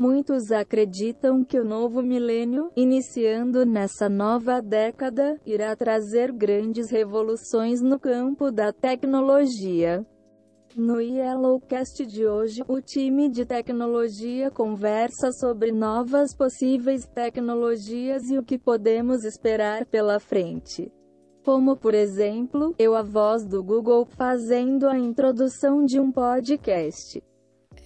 Muitos acreditam que o novo milênio, iniciando nessa nova década, irá trazer grandes revoluções no campo da tecnologia. No Yellowcast de hoje, o time de tecnologia conversa sobre novas possíveis tecnologias e o que podemos esperar pela frente. Como por exemplo, eu a voz do Google fazendo a introdução de um podcast.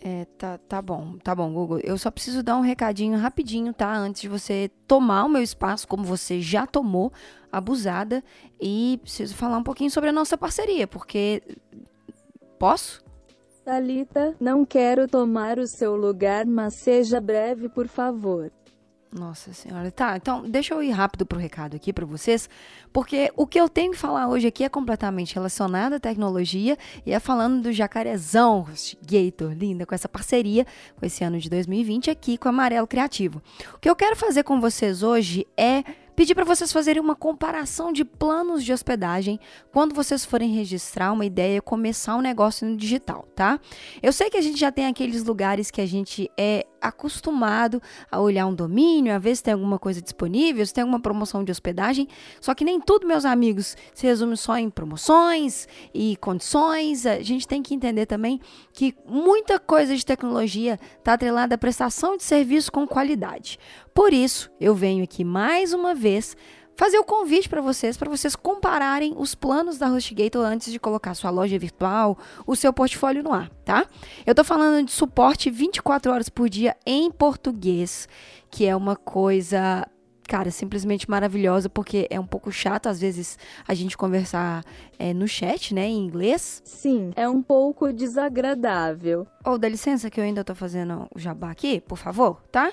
É, tá, tá bom, tá bom, Google. Eu só preciso dar um recadinho rapidinho, tá? Antes de você tomar o meu espaço, como você já tomou, abusada. E preciso falar um pouquinho sobre a nossa parceria, porque. Posso? Talita, não quero tomar o seu lugar, mas seja breve, por favor. Nossa senhora. Tá, então deixa eu ir rápido pro recado aqui para vocês, porque o que eu tenho que falar hoje aqui é completamente relacionado à tecnologia e é falando do jacarezão Gator, linda, com essa parceria com esse ano de 2020 aqui com o Amarelo Criativo. O que eu quero fazer com vocês hoje é pedir para vocês fazerem uma comparação de planos de hospedagem quando vocês forem registrar uma ideia, começar um negócio no digital, tá? Eu sei que a gente já tem aqueles lugares que a gente é acostumado a olhar um domínio, a ver se tem alguma coisa disponível, se tem alguma promoção de hospedagem, só que nem tudo, meus amigos, se resume só em promoções e condições. A gente tem que entender também que muita coisa de tecnologia está atrelada à prestação de serviço com qualidade. Por isso, eu venho aqui mais uma vez fazer o convite para vocês, para vocês compararem os planos da HostGator antes de colocar sua loja virtual, o seu portfólio no ar, tá? Eu estou falando de suporte 24 horas por dia em português, que é uma coisa cara, simplesmente maravilhosa, porque é um pouco chato às vezes a gente conversar é, no chat, né, em inglês. Sim, é um pouco desagradável. Ou oh, dá licença que eu ainda tô fazendo o jabá aqui, por favor, tá?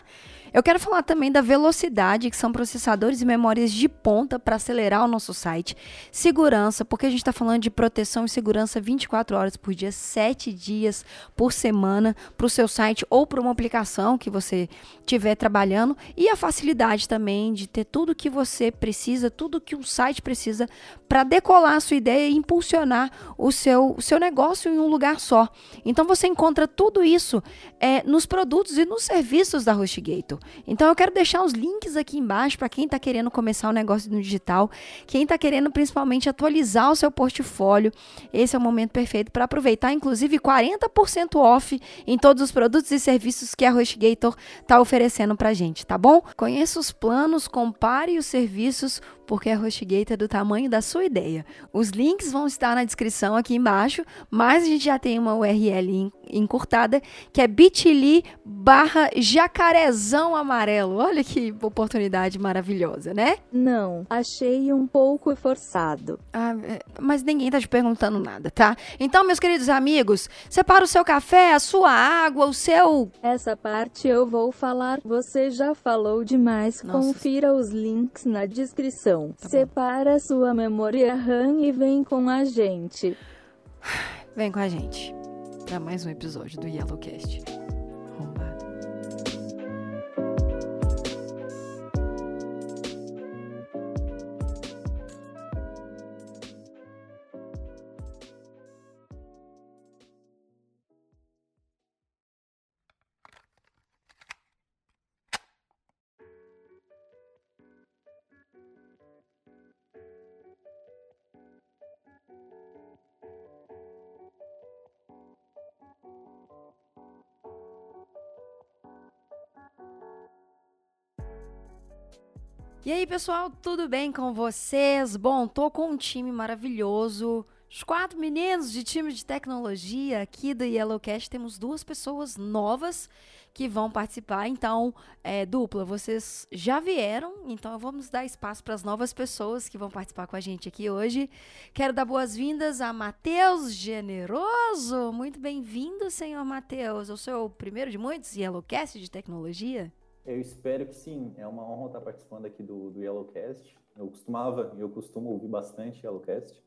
Eu quero falar também da velocidade, que são processadores e memórias de ponta para acelerar o nosso site. Segurança, porque a gente está falando de proteção e segurança 24 horas por dia, 7 dias por semana para o seu site ou para uma aplicação que você estiver trabalhando. E a facilidade também de ter tudo que você precisa, tudo que um site precisa para decolar a sua ideia e impulsionar o seu, o seu negócio em um lugar só. Então você encontra tudo isso é, nos produtos e nos serviços da HostGator. Então eu quero deixar os links aqui embaixo para quem está querendo começar um negócio no digital, quem está querendo principalmente atualizar o seu portfólio. Esse é o momento perfeito para aproveitar, inclusive 40% off em todos os produtos e serviços que a HostGator está oferecendo para gente, tá bom? Conheça os planos, compare os serviços, porque a HostGator é do tamanho da sua ideia. Os links vão estar na descrição aqui embaixo, mas a gente já tem uma URL encurtada, que é bit.ly barra jacarezão amarelo. Olha que oportunidade maravilhosa, né? Não, achei um pouco forçado. Ah, é, mas ninguém tá te perguntando nada, tá? Então, meus queridos amigos, separa o seu café, a sua água, o seu... Essa parte eu vou falar, você já falou demais. Nossa. Confira os links na descrição. Tá Separa sua memória RAM e vem com a gente. Vem com a gente para mais um episódio do Yellowcast. E aí, pessoal, tudo bem com vocês? Bom, tô com um time maravilhoso. Os quatro meninos de time de tecnologia aqui do Yellowcast. Temos duas pessoas novas que vão participar. Então, é, dupla, vocês já vieram, então vamos dar espaço para as novas pessoas que vão participar com a gente aqui hoje. Quero dar boas-vindas a Matheus Generoso. Muito bem-vindo, senhor Matheus. Eu sou o primeiro de muitos Yellowcast de tecnologia. Eu espero que sim. É uma honra estar participando aqui do, do Yellowcast. Eu costumava, eu costumo ouvir bastante Yellowcast.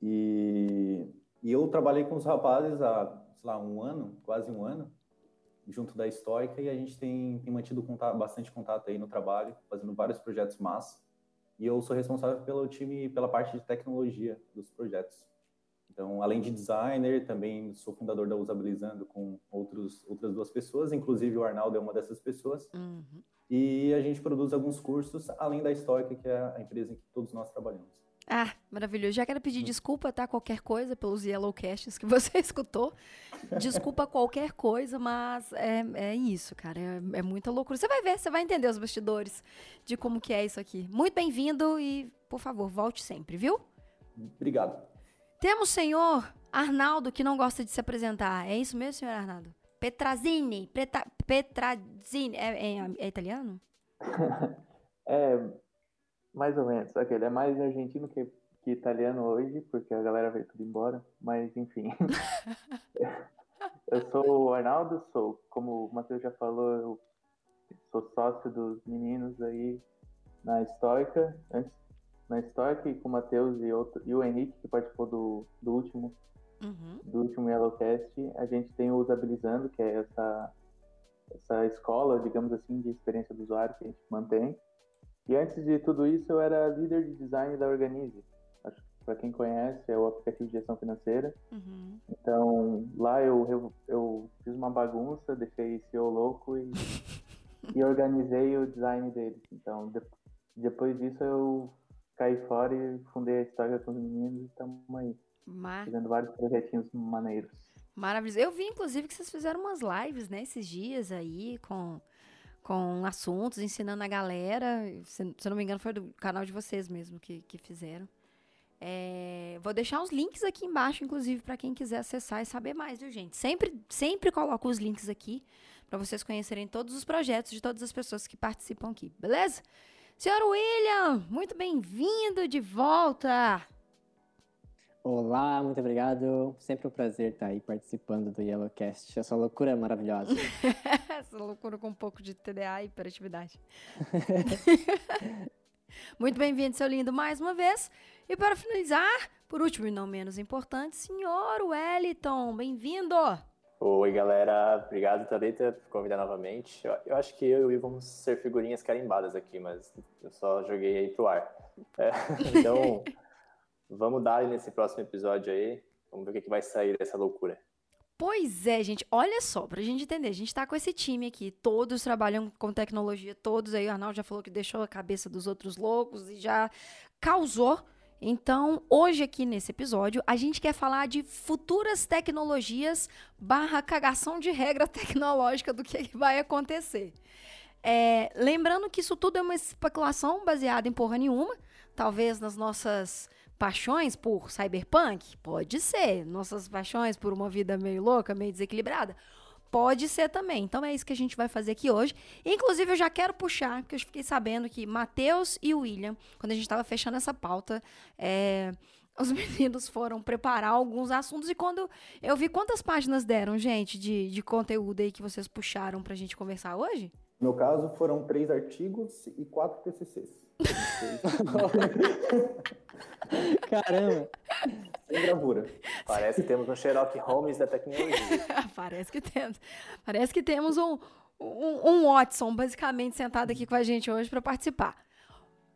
E, e eu trabalhei com os rapazes há, sei lá, um ano, quase um ano, junto da Histórica, e a gente tem, tem mantido contato, bastante contato aí no trabalho, fazendo vários projetos massa. E eu sou responsável pelo time, pela parte de tecnologia dos projetos. Então, além de designer, também sou fundador da Usabilizando com outros, outras duas pessoas, inclusive o Arnaldo é uma dessas pessoas. Uhum. E a gente produz alguns cursos, além da Stoic, que é a empresa em que todos nós trabalhamos. Ah, maravilhoso. Já quero pedir desculpa, tá? Qualquer coisa pelos Yellowcasts que você escutou. Desculpa qualquer coisa, mas é, é isso, cara. É, é, muita loucura. Você vai ver, você vai entender os bastidores de como que é isso aqui. Muito bem-vindo e, por favor, volte sempre, viu? Obrigado. Temos senhor Arnaldo, que não gosta de se apresentar. É isso mesmo, senhor Arnaldo? Petrazini. Preta, Petrazini. É, é, é italiano? é mais ou menos. Só que ele é mais argentino que, que italiano hoje, porque a galera veio tudo embora. Mas, enfim. eu sou o Arnaldo, sou, como o Matheus já falou, eu sou sócio dos meninos aí na Histórica. Antes, na e com o Matheus e, outro, e o Henrique, que participou do, do último. Uhum. Do último Yellowcast, a gente tem o Usabilizando, que é essa, essa escola, digamos assim, de experiência do usuário que a gente mantém. E antes de tudo isso, eu era líder de design da Organize. Acho que para quem conhece, é o aplicativo de gestão financeira. Uhum. Então, lá eu, eu, eu, fiz uma bagunça, deixei CEO louco e, e organizei o design deles. Então, de, depois disso, eu caí fora e fundei a história com os meninos e estamos aí. Mar... Fazendo vários projetinhos maneiros. Maravilhoso. Eu vi, inclusive, que vocês fizeram umas lives, né, esses dias aí, com com assuntos, ensinando a galera. Se, se eu não me engano, foi do canal de vocês mesmo que, que fizeram. É, vou deixar os links aqui embaixo, inclusive, para quem quiser acessar e saber mais, viu, gente? Sempre, sempre coloco os links aqui para vocês conhecerem todos os projetos de todas as pessoas que participam aqui, beleza? Senhor William, muito bem-vindo de volta! Olá, muito obrigado. Sempre um prazer estar aí participando do Yellowcast. Essa loucura é maravilhosa. Essa loucura com um pouco de TDA e hiperatividade. muito bem-vindo, seu lindo, mais uma vez. E para finalizar, por último e não menos importante, senhor Wellington, bem-vindo! Oi, galera. Obrigado, Thalita, por convidar novamente. Eu, eu, acho que eu e o vamos ser figurinhas carimbadas aqui, mas eu só joguei aí pro ar. É, então... Vamos dar nesse próximo episódio aí. Vamos ver o que, que vai sair dessa loucura. Pois é, gente. Olha só, pra gente entender. A gente tá com esse time aqui. Todos trabalham com tecnologia, todos aí. O Arnaldo já falou que deixou a cabeça dos outros loucos e já causou. Então, hoje aqui nesse episódio, a gente quer falar de futuras tecnologias barra cagação de regra tecnológica do que vai acontecer. É, lembrando que isso tudo é uma especulação baseada em porra nenhuma. Talvez nas nossas paixões por cyberpunk? Pode ser. Nossas paixões por uma vida meio louca, meio desequilibrada? Pode ser também. Então é isso que a gente vai fazer aqui hoje. Inclusive, eu já quero puxar, porque eu fiquei sabendo que Matheus e William, quando a gente estava fechando essa pauta, é, os meninos foram preparar alguns assuntos. E quando eu vi quantas páginas deram, gente, de, de conteúdo aí que vocês puxaram para a gente conversar hoje? No meu caso, foram três artigos e quatro TCCs. Caramba! Sem gravura. Parece que temos um Sherlock Holmes da tecnologia. Parece que temos. Parece que temos um, um, um Watson, basicamente, sentado aqui com a gente hoje para participar.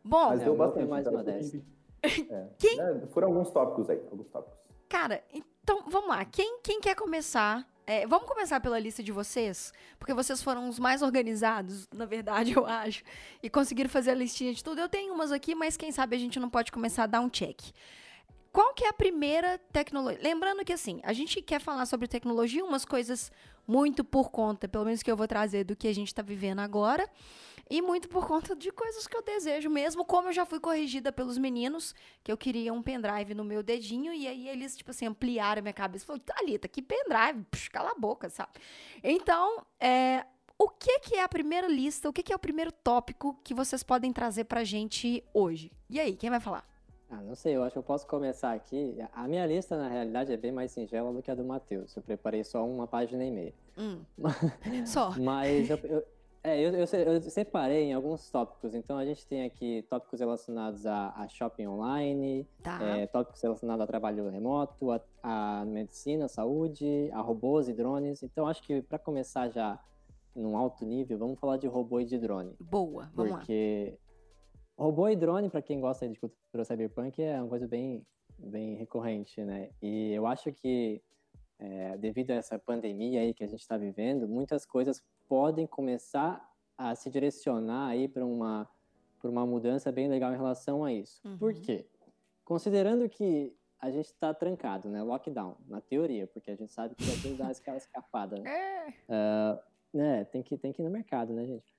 Bom, Mas deu bastante mais uma dessa. É. Quem... É, foram alguns tópicos aí, alguns tópicos. Cara, então vamos lá. Quem, quem quer começar é, vamos começar pela lista de vocês, porque vocês foram os mais organizados, na verdade, eu acho, e conseguiram fazer a listinha de tudo. Eu tenho umas aqui, mas quem sabe a gente não pode começar a dar um check. Qual que é a primeira tecnologia? Lembrando que assim, a gente quer falar sobre tecnologia, umas coisas muito por conta, pelo menos que eu vou trazer do que a gente está vivendo agora. E muito por conta de coisas que eu desejo mesmo, como eu já fui corrigida pelos meninos, que eu queria um pendrive no meu dedinho, e aí eles, tipo assim, ampliaram a minha cabeça. Falaram, Thalita, que pendrive? Puxa, cala a boca, sabe? Então, é, o que, que é a primeira lista, o que, que é o primeiro tópico que vocês podem trazer pra gente hoje? E aí, quem vai falar? Ah, não sei, eu acho que eu posso começar aqui. A minha lista, na realidade, é bem mais singela do que a do Matheus. Eu preparei só uma página e meia. Hum. só. Mas eu, eu, é, eu, eu, eu, separei em alguns tópicos. Então, a gente tem aqui tópicos relacionados a, a shopping online, tá. é, tópicos relacionados a trabalho remoto, a, a, medicina, saúde, a robôs e drones. Então, acho que para começar já num alto nível, vamos falar de robô e de drone. Boa, vamos porque lá. robô e drone, para quem gosta de cultura cyberpunk, é uma coisa bem bem recorrente, né? E eu acho que é, devido a essa pandemia aí que a gente está vivendo, muitas coisas podem começar a se direcionar aí para uma por uma mudança bem legal em relação a isso. Uhum. Por quê? Considerando que a gente está trancado, né? Lockdown, na teoria, porque a gente sabe que vai dar aquela escapada. Né? Uh, né? Tem que, tem que ir no mercado, né, gente?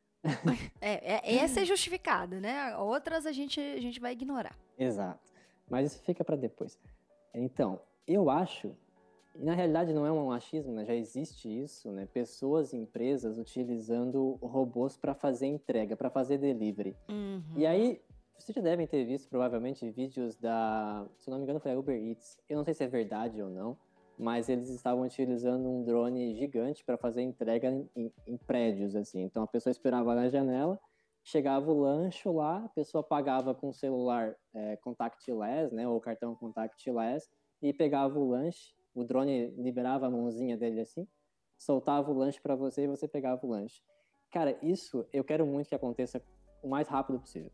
é, é, essa é justificada, né? Outras a gente, a gente vai ignorar. Exato. Mas isso fica para depois. Então, eu acho, e na realidade não é um achismo, né? já existe isso, né? Pessoas empresas utilizando robôs para fazer entrega, para fazer delivery. Uhum. E aí, vocês já devem ter visto provavelmente vídeos da, se não me engano, foi a Uber Eats. Eu não sei se é verdade ou não, mas eles estavam utilizando um drone gigante para fazer entrega em, em, prédios assim. Então a pessoa esperava na janela, chegava o lanche lá, a pessoa pagava com o celular é, contactless, né, ou cartão contactless, e pegava o lanche. O drone liberava a mãozinha dele assim, soltava o lanche para você e você pegava o lanche. Cara, isso eu quero muito que aconteça o mais rápido possível.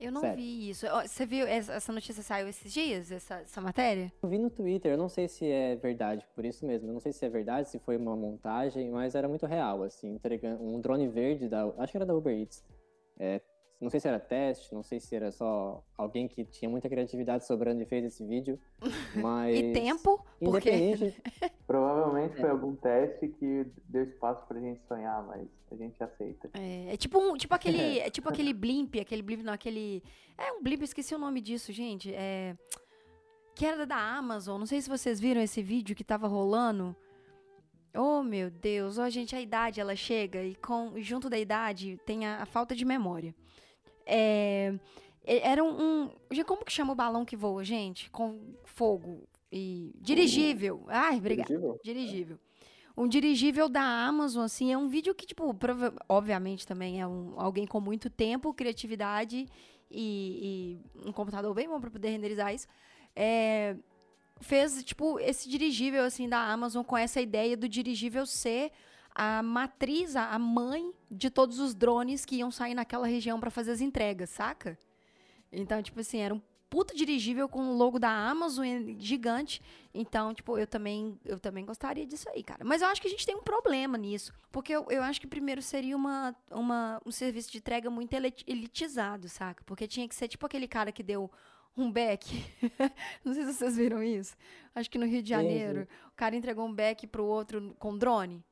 Eu não Sério. vi isso. Você viu, essa notícia saiu esses dias, essa, essa matéria? Eu vi no Twitter, eu não sei se é verdade, por isso mesmo. Eu não sei se é verdade, se foi uma montagem, mas era muito real, assim, entregando um drone verde da. Acho que era da Uber Eats. É, não sei se era teste, não sei se era só alguém que tinha muita criatividade sobrando e fez esse vídeo, mas... e tempo, porque... Provavelmente foi é. algum teste que deu espaço pra gente sonhar, mas a gente aceita. É, é tipo, um, tipo aquele é tipo aquele blimp, aquele blimp, não, aquele... É um blimp, esqueci o nome disso, gente, é... Que era da Amazon, não sei se vocês viram esse vídeo que tava rolando... Oh, meu Deus, oh, gente, a idade ela chega e com junto da idade tem a, a falta de memória. É, era um, um. Como que chama o balão que voa, gente? Com fogo e. Dirigível. Ai, obrigada. Dirigível. dirigível. Um dirigível da Amazon, assim, é um vídeo que, tipo, obviamente também é um, alguém com muito tempo, criatividade e, e um computador bem bom para poder renderizar isso. É, fez, tipo, esse dirigível, assim, da Amazon com essa ideia do dirigível ser a matriz, a mãe de todos os drones que iam sair naquela região para fazer as entregas, saca? Então, tipo assim, era um puta dirigível com o logo da Amazon gigante. Então, tipo, eu também, eu também gostaria disso aí, cara. Mas eu acho que a gente tem um problema nisso. Porque eu, eu acho que primeiro seria uma, uma, um serviço de entrega muito elitizado, saca? Porque tinha que ser tipo aquele cara que deu um beck. Não sei se vocês viram isso. Acho que no Rio de Janeiro, o cara entregou um beck pro outro com drone.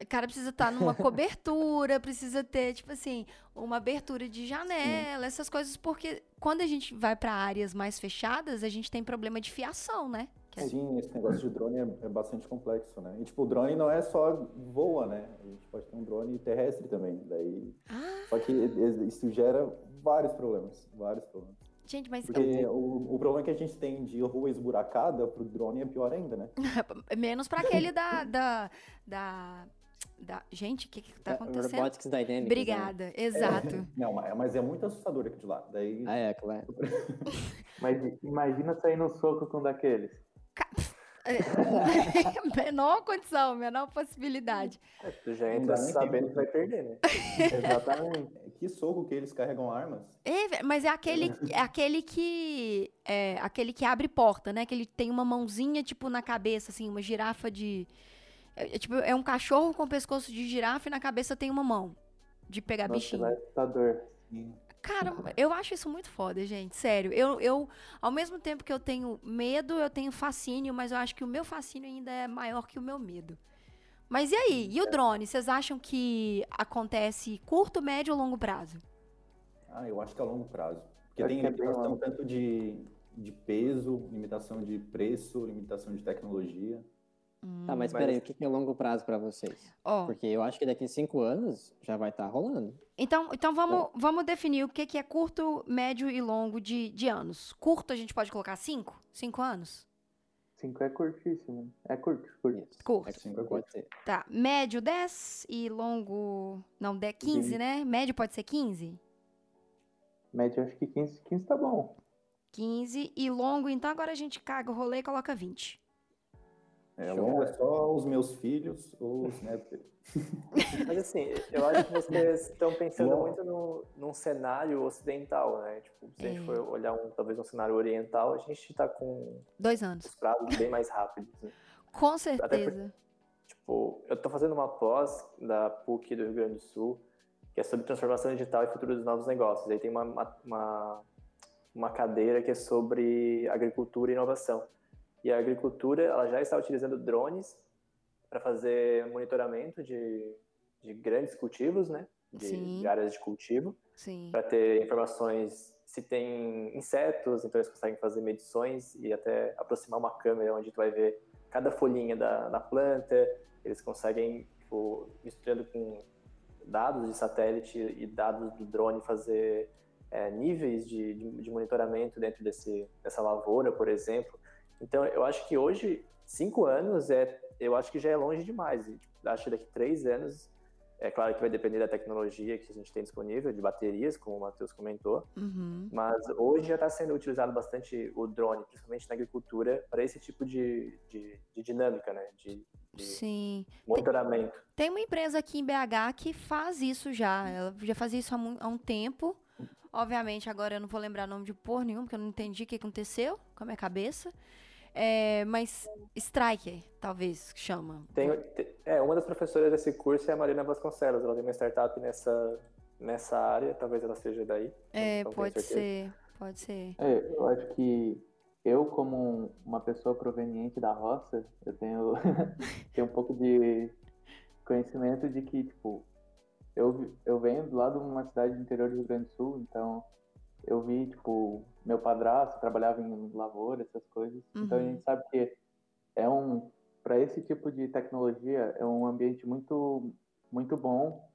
O cara precisa estar tá numa cobertura, precisa ter, tipo assim, uma abertura de janela, Sim. essas coisas, porque quando a gente vai para áreas mais fechadas, a gente tem problema de fiação, né? Sim, esse negócio de drone é, é, bastante complexo, né? E, tipo, o drone não é só voa, né? A gente pode ter um drone terrestre também. Daí... Ah. Só que isso gera vários problemas, vários problemas. Gente, mas. Porque o, o problema que a gente tem de rua esburacada pro drone é pior ainda, né? Menos para aquele da, da, da da... Gente, o que que tá é, acontecendo? Robotics Dynamics. Né? Obrigada, né? exato. É, não, mas é muito assustador aqui de lá. Daí... Ah, é, claro. mas imagina sair no soco com um daqueles. menor condição, menor possibilidade. É, tu já entra sabendo que vai perder, né? Exatamente. Que soco que eles carregam armas. É, mas é aquele, é aquele que. É aquele que abre porta, né? Que ele tem uma mãozinha, tipo, na cabeça, assim, uma girafa de. É, é, tipo, é um cachorro com pescoço de girafa e na cabeça tem uma mão de pegar Nossa, bichinho. Assustador. Cara, eu acho isso muito foda, gente. Sério. Eu, eu, ao mesmo tempo que eu tenho medo, eu tenho fascínio, mas eu acho que o meu fascínio ainda é maior que o meu medo. Mas e aí? E o drone? Vocês acham que acontece curto, médio ou longo prazo? Ah, eu acho que é a longo prazo. Porque eu tem é limitação tanto de, de peso, limitação de preço, limitação de tecnologia. Hum, tá, mas, mas peraí, o que é longo prazo para vocês? Oh. Porque eu acho que daqui a cinco anos já vai estar tá rolando. Então, então vamos, vamos definir o que, que é curto, médio e longo de, de anos. Curto a gente pode colocar cinco? Cinco anos? Cinco é curtíssimo. É curto, curto. Curto. É cinco é pode ser. Tá, médio 10 e longo... Não, 10, 15, Sim. né? Médio pode ser 15? Médio acho que 15, 15 tá bom. 15 e longo, então agora a gente caga o rolê e coloca 20. É, longo é só os meus filhos ou os netos. Mas assim, eu acho que vocês estão pensando Bom. muito no, num cenário ocidental, né? Tipo, se a gente é. for olhar um, talvez um cenário oriental, a gente está com dois anos. Os prazos bem mais rápidos. Né? Com certeza. tipo, eu estou fazendo uma pós da PUC do Rio Grande do Sul, que é sobre transformação digital e futuro dos novos negócios. Aí tem uma, uma, uma cadeira que é sobre agricultura e inovação. E a agricultura ela já está utilizando drones para fazer monitoramento de, de grandes cultivos, né? De, de áreas de cultivo. Para ter informações se tem insetos, então eles conseguem fazer medições e até aproximar uma câmera onde tu vai ver cada folhinha da, da planta. Eles conseguem, tipo, misturando com dados de satélite e dados do drone, fazer é, níveis de, de, de, monitoramento dentro desse, dessa lavoura, por exemplo. Então, eu acho que hoje, cinco anos, é, eu acho que já é longe demais. E, tipo, acho que daqui três anos, é claro que vai depender da tecnologia que a gente tem disponível, de baterias, como o Matheus comentou. Uhum. Mas hoje já está sendo utilizado bastante o drone, principalmente na agricultura, para esse tipo de, de, de dinâmica, né? De, Sim. monitoramento. Tem, tem, uma empresa aqui em BH que faz isso já. Ela já fazia isso há, há um tempo. Obviamente, agora eu não vou lembrar o nome de porra nenhum, porque eu não entendi o que aconteceu com a minha cabeça. É, mas Striker, talvez, chama. Tem, é, uma das professoras desse curso é a Marina Vasconcelos. Ela tem uma startup nessa, nessa área, talvez ela seja daí. É, pode ser, pode ser. É, eu acho que eu, como uma pessoa proveniente da roça, eu tenho, tenho um pouco de conhecimento de que, tipo, eu, eu venho lá de uma cidade do interior do Rio Grande do Sul, então eu vi, tipo, meu padrasto trabalhava em lavoura, essas coisas. Uhum. Então a gente sabe que é um, para esse tipo de tecnologia, é um ambiente muito, muito bom,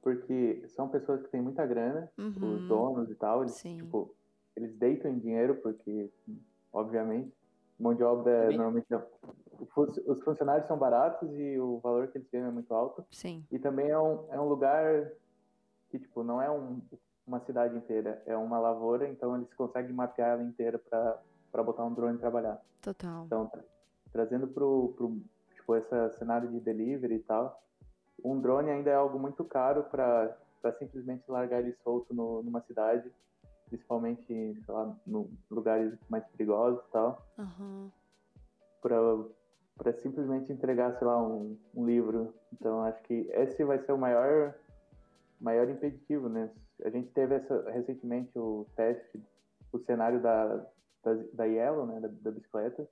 porque são pessoas que têm muita grana, uhum. os donos e tal, eles, Sim. tipo, eles deitam em dinheiro, porque, obviamente, mão de obra Bem... normalmente os funcionários são baratos e o valor que eles ganham é muito alto. Sim. E também é um, é um lugar que, tipo, não é um, uma cidade inteira, é uma lavoura, então eles conseguem mapear ela inteira para botar um drone trabalhar. Total. Então, tra trazendo pro, pro tipo, esse cenário de delivery e tal, um drone ainda é algo muito caro para simplesmente largar ele solto no, numa cidade, principalmente, sei lá, no lugares mais perigosos e tal. Uhum. Para para simplesmente entregar, sei lá, um, um, livro. Então, acho que esse vai ser o maior, maior impeditivo, né? A gente teve essa, recentemente o teste, o cenário da, da, da Yellow, né, da, da bicicleta.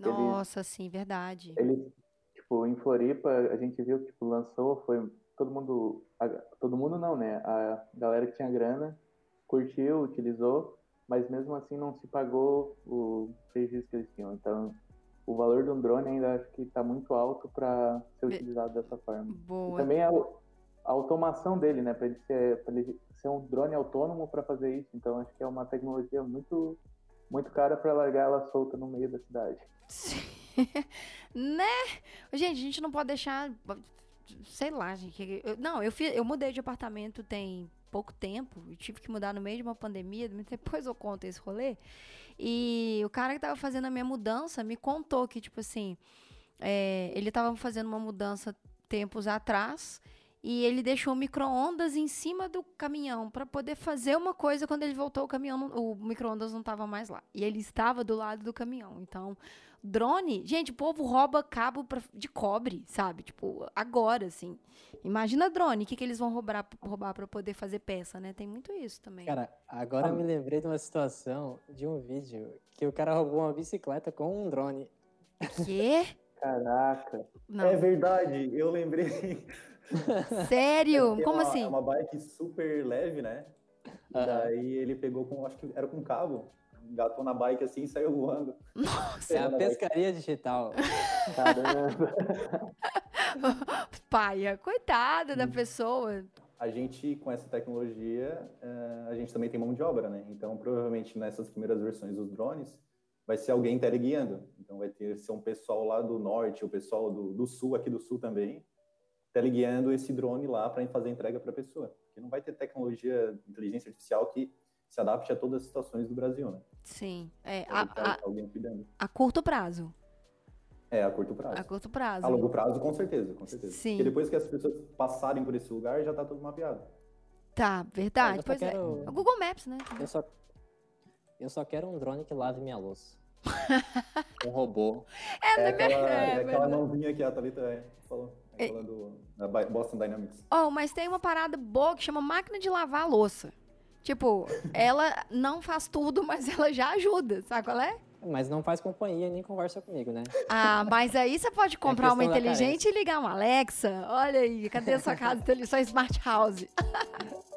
Nossa, eles, sim, verdade. Ele, tipo, em Floripa, a gente viu que, tipo, lançou, foi todo mundo, a, todo mundo não, né? A galera que tinha grana curtiu, utilizou, mas mesmo assim não se pagou o prejuízo que eles tinham. Então, o valor de um drone ainda acho que está muito alto para ser utilizado dessa forma. Boa. E também a, a automação dele, né, para ele ser, ele ser um drone autônomo para fazer isso. Então acho que é uma tecnologia muito muito cara para largar ela solta no meio da cidade. né? Gente, a gente não pode deixar sei lá, gente. Não, eu, fiz, eu mudei de apartamento tem pouco tempo. Eu tive que mudar no meio de uma pandemia. Depois eu conto esse rolê. E o cara que tava fazendo a minha mudança me contou que, tipo assim, é, ele tava fazendo uma mudança tempos atrás e ele deixou micro-ondas em cima do caminhão para poder fazer uma coisa quando ele voltou o caminhão, o micro-ondas não estava mais lá. E ele estava do lado do caminhão. Então, drone, gente, o povo rouba cabo pra, de cobre, sabe? Tipo, agora, assim. Imagina drone, o que, que eles vão roubar, roubar para poder fazer peça, né? Tem muito isso também. Cara, agora ah. eu me lembrei de uma situação, de um vídeo, que o cara roubou uma bicicleta com um drone. Quê? Caraca. Não. É verdade, eu lembrei. Sério? É Como uma, assim? É uma bike super leve, né? Uhum. Daí ele pegou com, acho que era com cabo, engatou na bike assim e saiu voando. Nossa! É a pescaria bike. digital. Caramba! Paia, coitada da pessoa. A gente, com essa tecnologia, eh, a gente também tem mão de obra, né? Então, provavelmente, nessas primeiras versões dos drones, vai ser alguém teleguiando. Então, vai ter ser um pessoal lá do norte, o pessoal do, do sul, aqui do sul também, teleguiando esse drone lá para fazer a entrega para a pessoa. Porque não vai ter tecnologia, inteligência artificial que se adapte a todas as situações do Brasil, né? Sim. É, a, a, alguém cuidando. a curto prazo. É, a curto prazo. A curto prazo. A longo prazo, com certeza, com certeza. Sim. Porque depois que as pessoas passarem por esse lugar, já tá tudo mapeado. Tá, verdade. Pois é. quero... é. O Google Maps, né? Eu só, eu só quero um drone que lave minha louça. um robô. É, é aquela, é, é aquela mãozinha que a Thalita é, É do, da Boston Dynamics. Oh, mas tem uma parada boa que chama máquina de lavar a louça. Tipo, ela não faz tudo, mas ela já ajuda, sabe qual é? Mas não faz companhia nem conversa comigo, né? Ah, mas aí você pode é comprar é uma inteligente e ligar uma Alexa. Olha aí, cadê a sua casa? Sua Smart House.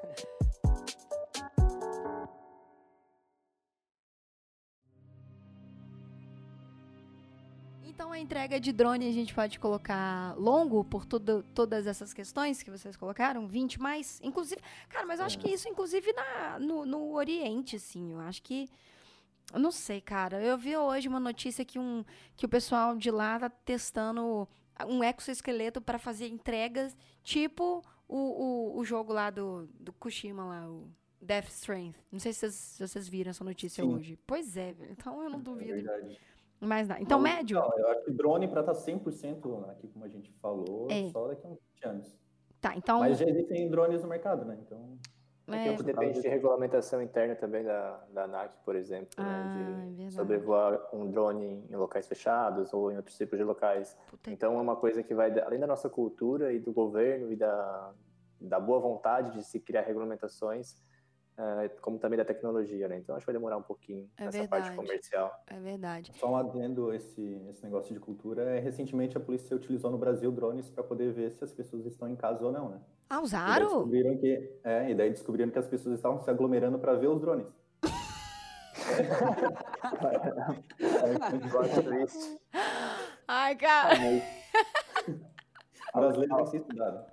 Entrega de drone a gente pode colocar longo por todas essas questões que vocês colocaram, 20 mais, inclusive, cara, mas eu acho que é. isso inclusive na, no, no Oriente, assim, eu acho que eu não sei, cara. Eu vi hoje uma notícia que, um, que o pessoal de lá tá testando um exoesqueleto para fazer entregas, tipo o, o, o jogo lá do, do Kushima lá, o Death Strength. Não sei se vocês, se vocês viram essa notícia Sim. hoje. Pois é, então eu não é duvido. É verdade. Mas não. Então, não, médio? Não, eu acho que drone para estar tá 100% aqui, como a gente falou, é. só daqui a uns 20 anos. Tá, então... Mas já existem drones no mercado, né? Então... É, depende de regulamentação interna também da, da ANAC, por exemplo, né? ah, né, de é sobrevoar um drone em locais fechados ou em outros tipos de locais. Puta então é uma coisa que vai além da nossa cultura e do governo e da, da boa vontade de se criar regulamentações, como também da tecnologia, né? Então acho que vai demorar um pouquinho é nessa verdade. parte comercial. É verdade. Só um adendo esse, esse negócio de cultura, é, recentemente a polícia utilizou no Brasil drones para poder ver se as pessoas estão em casa ou não, né? Ah, usaram? E descobriram que, é, e daí descobriram que as pessoas estavam se aglomerando para ver os drones. Ai, cara. Brasileiro tem que ser estudado.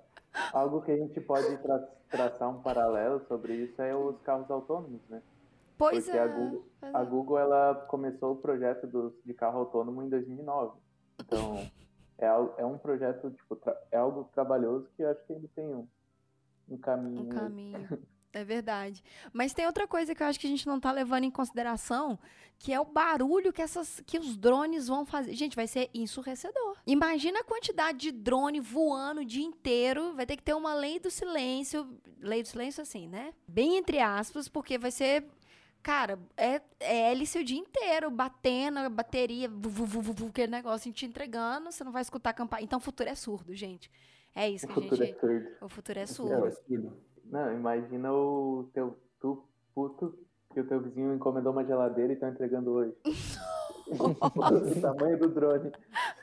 Algo que a gente pode tra traçar um paralelo sobre isso é os carros autônomos, né? Pois Porque é. A Google, a Google, ela começou o projeto do, de carro autônomo em 2009. Então, é, é um projeto, tipo, é algo trabalhoso que eu acho que ele tem um, um caminho. Um caminho. É verdade. Mas tem outra coisa que eu acho que a gente não está levando em consideração, que é o barulho que, essas, que os drones vão fazer. Gente, vai ser ensurrecedor. Imagina a quantidade de drone voando o dia inteiro. Vai ter que ter uma lei do silêncio. Lei do silêncio, assim, né? Bem entre aspas, porque vai ser. Cara, é, é hélice o dia inteiro, batendo, bateria, vu, vu, vu, aquele negócio te entregando, você não vai escutar a campainha. Então o futuro é surdo, gente. É isso o que a gente. É. O futuro é surdo. É surdo. Não, imagina o teu tu puto que o teu vizinho encomendou uma geladeira e tá entregando hoje. o tamanho do drone.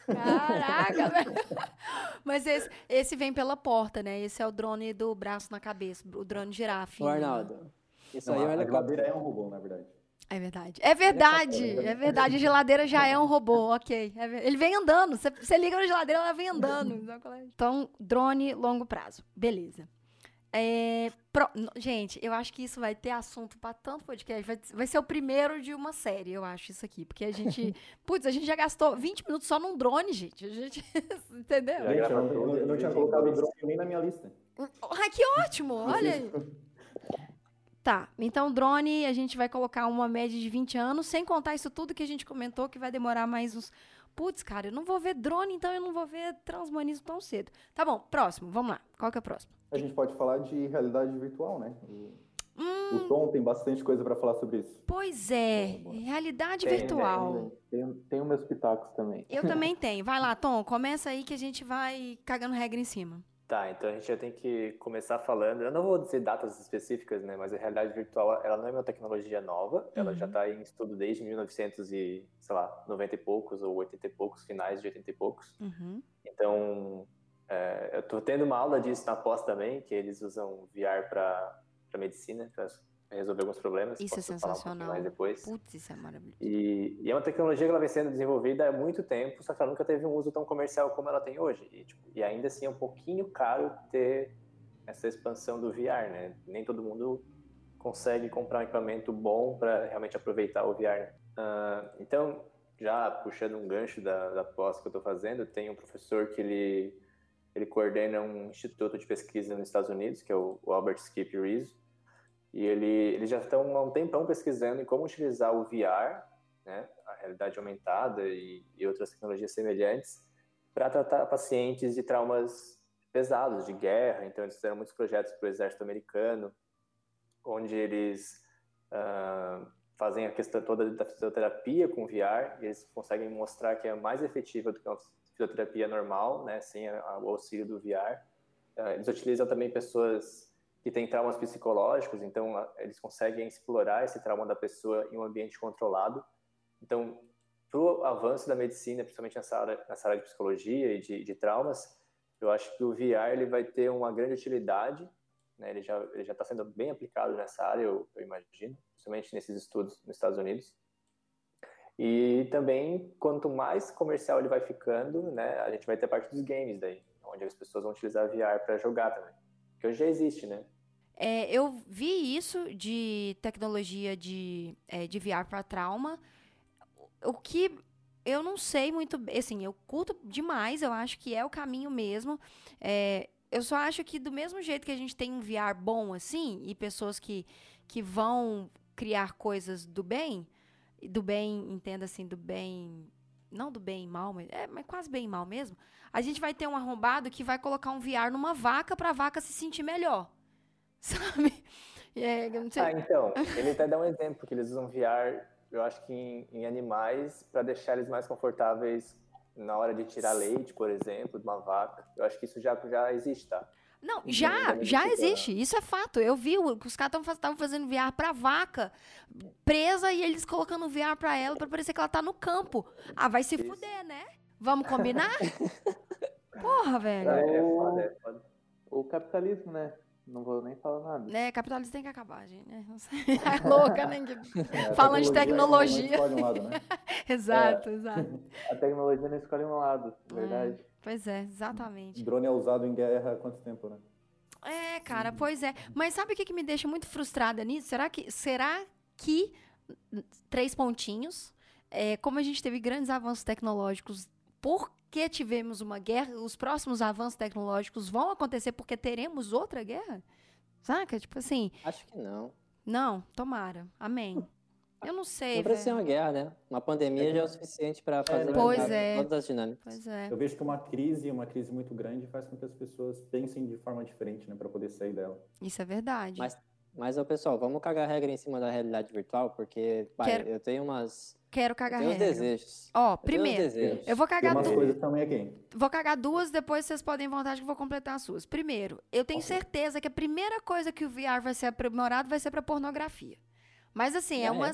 Caraca, velho. Mas esse, esse vem pela porta, né? Esse é o drone do braço na cabeça, o drone girafa. O Arnaldo. Isso aí é a geladeira é um robô, na verdade. É verdade. É verdade. É verdade. A geladeira já é um robô, ok. É ele vem andando. Você liga na geladeira, ela vem andando. Então, drone longo prazo. Beleza. É, pro, gente, eu acho que isso vai ter assunto para tanto podcast. Vai, vai, ser o primeiro de uma série, eu acho, isso aqui. Porque a gente. putz, a gente já gastou 20 minutos só num drone, gente. A gente. Entendeu? Gente, eu, eu, não tinha colocado o drone nem na minha lista. Ah, que ótimo! Olha aí. Tá, então drone a gente vai colocar uma média de 20 anos, sem contar isso tudo que a gente comentou, que vai demorar mais uns. Putz, cara, eu não vou ver drone, então eu não vou ver transhumanismo tão cedo. Tá bom, próximo, vamos lá. Qual que é o próximo? A gente pode falar de realidade virtual, né? O, hum, o Tom tem bastante coisa para falar sobre isso. Pois é, realidade tem, virtual. Tem, tem, tem meus pitacos também. Eu também tenho. Vai lá, Tom, começa aí que a gente vai cagando regra em cima. Tá, então a gente já tem que começar falando. Eu não vou dizer datas específicas, né? Mas a realidade virtual, ela não é uma tecnologia nova. Ela uhum. já está em estudo desde 1900 e, sei lá, 90 e poucos ou 80 e poucos, finais de 80 e poucos. Uhum. Então, é, eu estou tendo uma aula disso na pós também, que eles usam VR para medicina, para resolver alguns problemas. Isso é sensacional. Um mais depois. Putz, isso é maravilhoso. E, e, é uma tecnologia que ela vem sendo desenvolvida há muito tempo, só que ela nunca teve um uso tão comercial como ela tem hoje. E, tipo, e ainda assim é um pouquinho caro ter essa expansão do VR, né? Nem todo mundo consegue comprar um equipamento bom para realmente aproveitar o VR. Uh, então, já puxando um gancho da, da pós que eu estou fazendo, tem um professor que ele ele coordena um instituto de pesquisa nos Estados Unidos, que é o Albert Skip Rizzo, e ele, eles já estão há um tempão pesquisando em como utilizar o VR, né, a realidade aumentada e, e outras tecnologias semelhantes para tratar pacientes de traumas pesados, de guerra. Então, eles fizeram muitos projetos para o exército americano, onde eles uh, fazem a questão toda da fisioterapia com VR, e eles conseguem mostrar que é mais efetiva do que uma fisioterapia normal, né, sem o auxílio do VR. Uh, ah, eles utilizam também pessoas que têm traumas psicológicos, então eles conseguem explorar esse trauma da pessoa em um ambiente controlado. Então, para o avanço da medicina, principalmente nessa área, nessa área de psicologia e de, de traumas, eu acho que o VR ele vai ter uma grande utilidade, né? ele já ele já está sendo bem aplicado nessa área, eu, eu imagino, principalmente nesses estudos nos Estados Unidos. E também, quanto mais comercial ele vai ficando, né, a gente vai ter a parte dos games daí, onde as pessoas vão utilizar VR para jogar também. Que hoje já existe, né? É, eu vi isso de tecnologia de, é, de VR para trauma. O que eu não sei muito, assim, eu curto demais, eu acho que é o caminho mesmo. É, eu só acho que do mesmo jeito que a gente tem um VR bom assim, e pessoas que, que vão criar coisas do bem, do bem, entenda assim, do bem, não do bem e mal, mas, é, mas quase bem e mal mesmo, a gente vai ter um arrombado que vai colocar um VR numa vaca para a vaca se sentir melhor. Sabe? É, ah, então, ele até dá um exemplo que eles usam VR eu acho que em, em animais, para deixar eles mais confortáveis na hora de tirar leite, por exemplo, de uma vaca. Eu acho que isso já, já existe, tá? Não, já, já existe. Isso é fato. Eu vi que os caras estavam fazendo VR pra vaca presa e eles colocando VR pra ela pra parecer que ela tá no campo. Ah, vai se isso. fuder, né? Vamos combinar? Porra, velho. É, é foda, é foda. O capitalismo, né? Não vou nem falar nada. Né, capitalismo tem que acabar, gente. Né? É louca, né? É, Falando de tecnologia. Um lado, né? exato, é, exato. A tecnologia não escolhe um lado, é, verdade. pois é, exatamente. O drone é usado em guerra há quanto tempo, né? É, cara, pois é. Mas sabe o que, que me deixa muito frustrada nisso? Será que, será que três pontinhos, é, como a gente teve grandes avanços tecnológicos porque tivemos uma guerra, os próximos avanços tecnológicos vão acontecer porque teremos outra guerra? Saca? Tipo assim. Acho que não. Não, tomara. Amém. Eu não sei. Não precisa ser uma guerra, né? Uma pandemia é, já é o suficiente para é, fazer pois é. todas as dinâmicas. Pois é. Eu vejo que uma crise, uma crise muito grande, faz com que as pessoas pensem de forma diferente, né, para poder sair dela. Isso é verdade. Mas, mas o pessoal, vamos cagar regra em cima da realidade virtual, porque pai, Quero... eu tenho umas Quero cagar Tem regra. desejos. Ó, primeiro, eu vou cagar duas. coisas também aqui. Vou cagar duas, depois vocês podem vontade que eu vou completar as suas. Primeiro, eu tenho okay. certeza que a primeira coisa que o VR vai ser aprimorado vai ser para pornografia. Mas assim, é, é uma.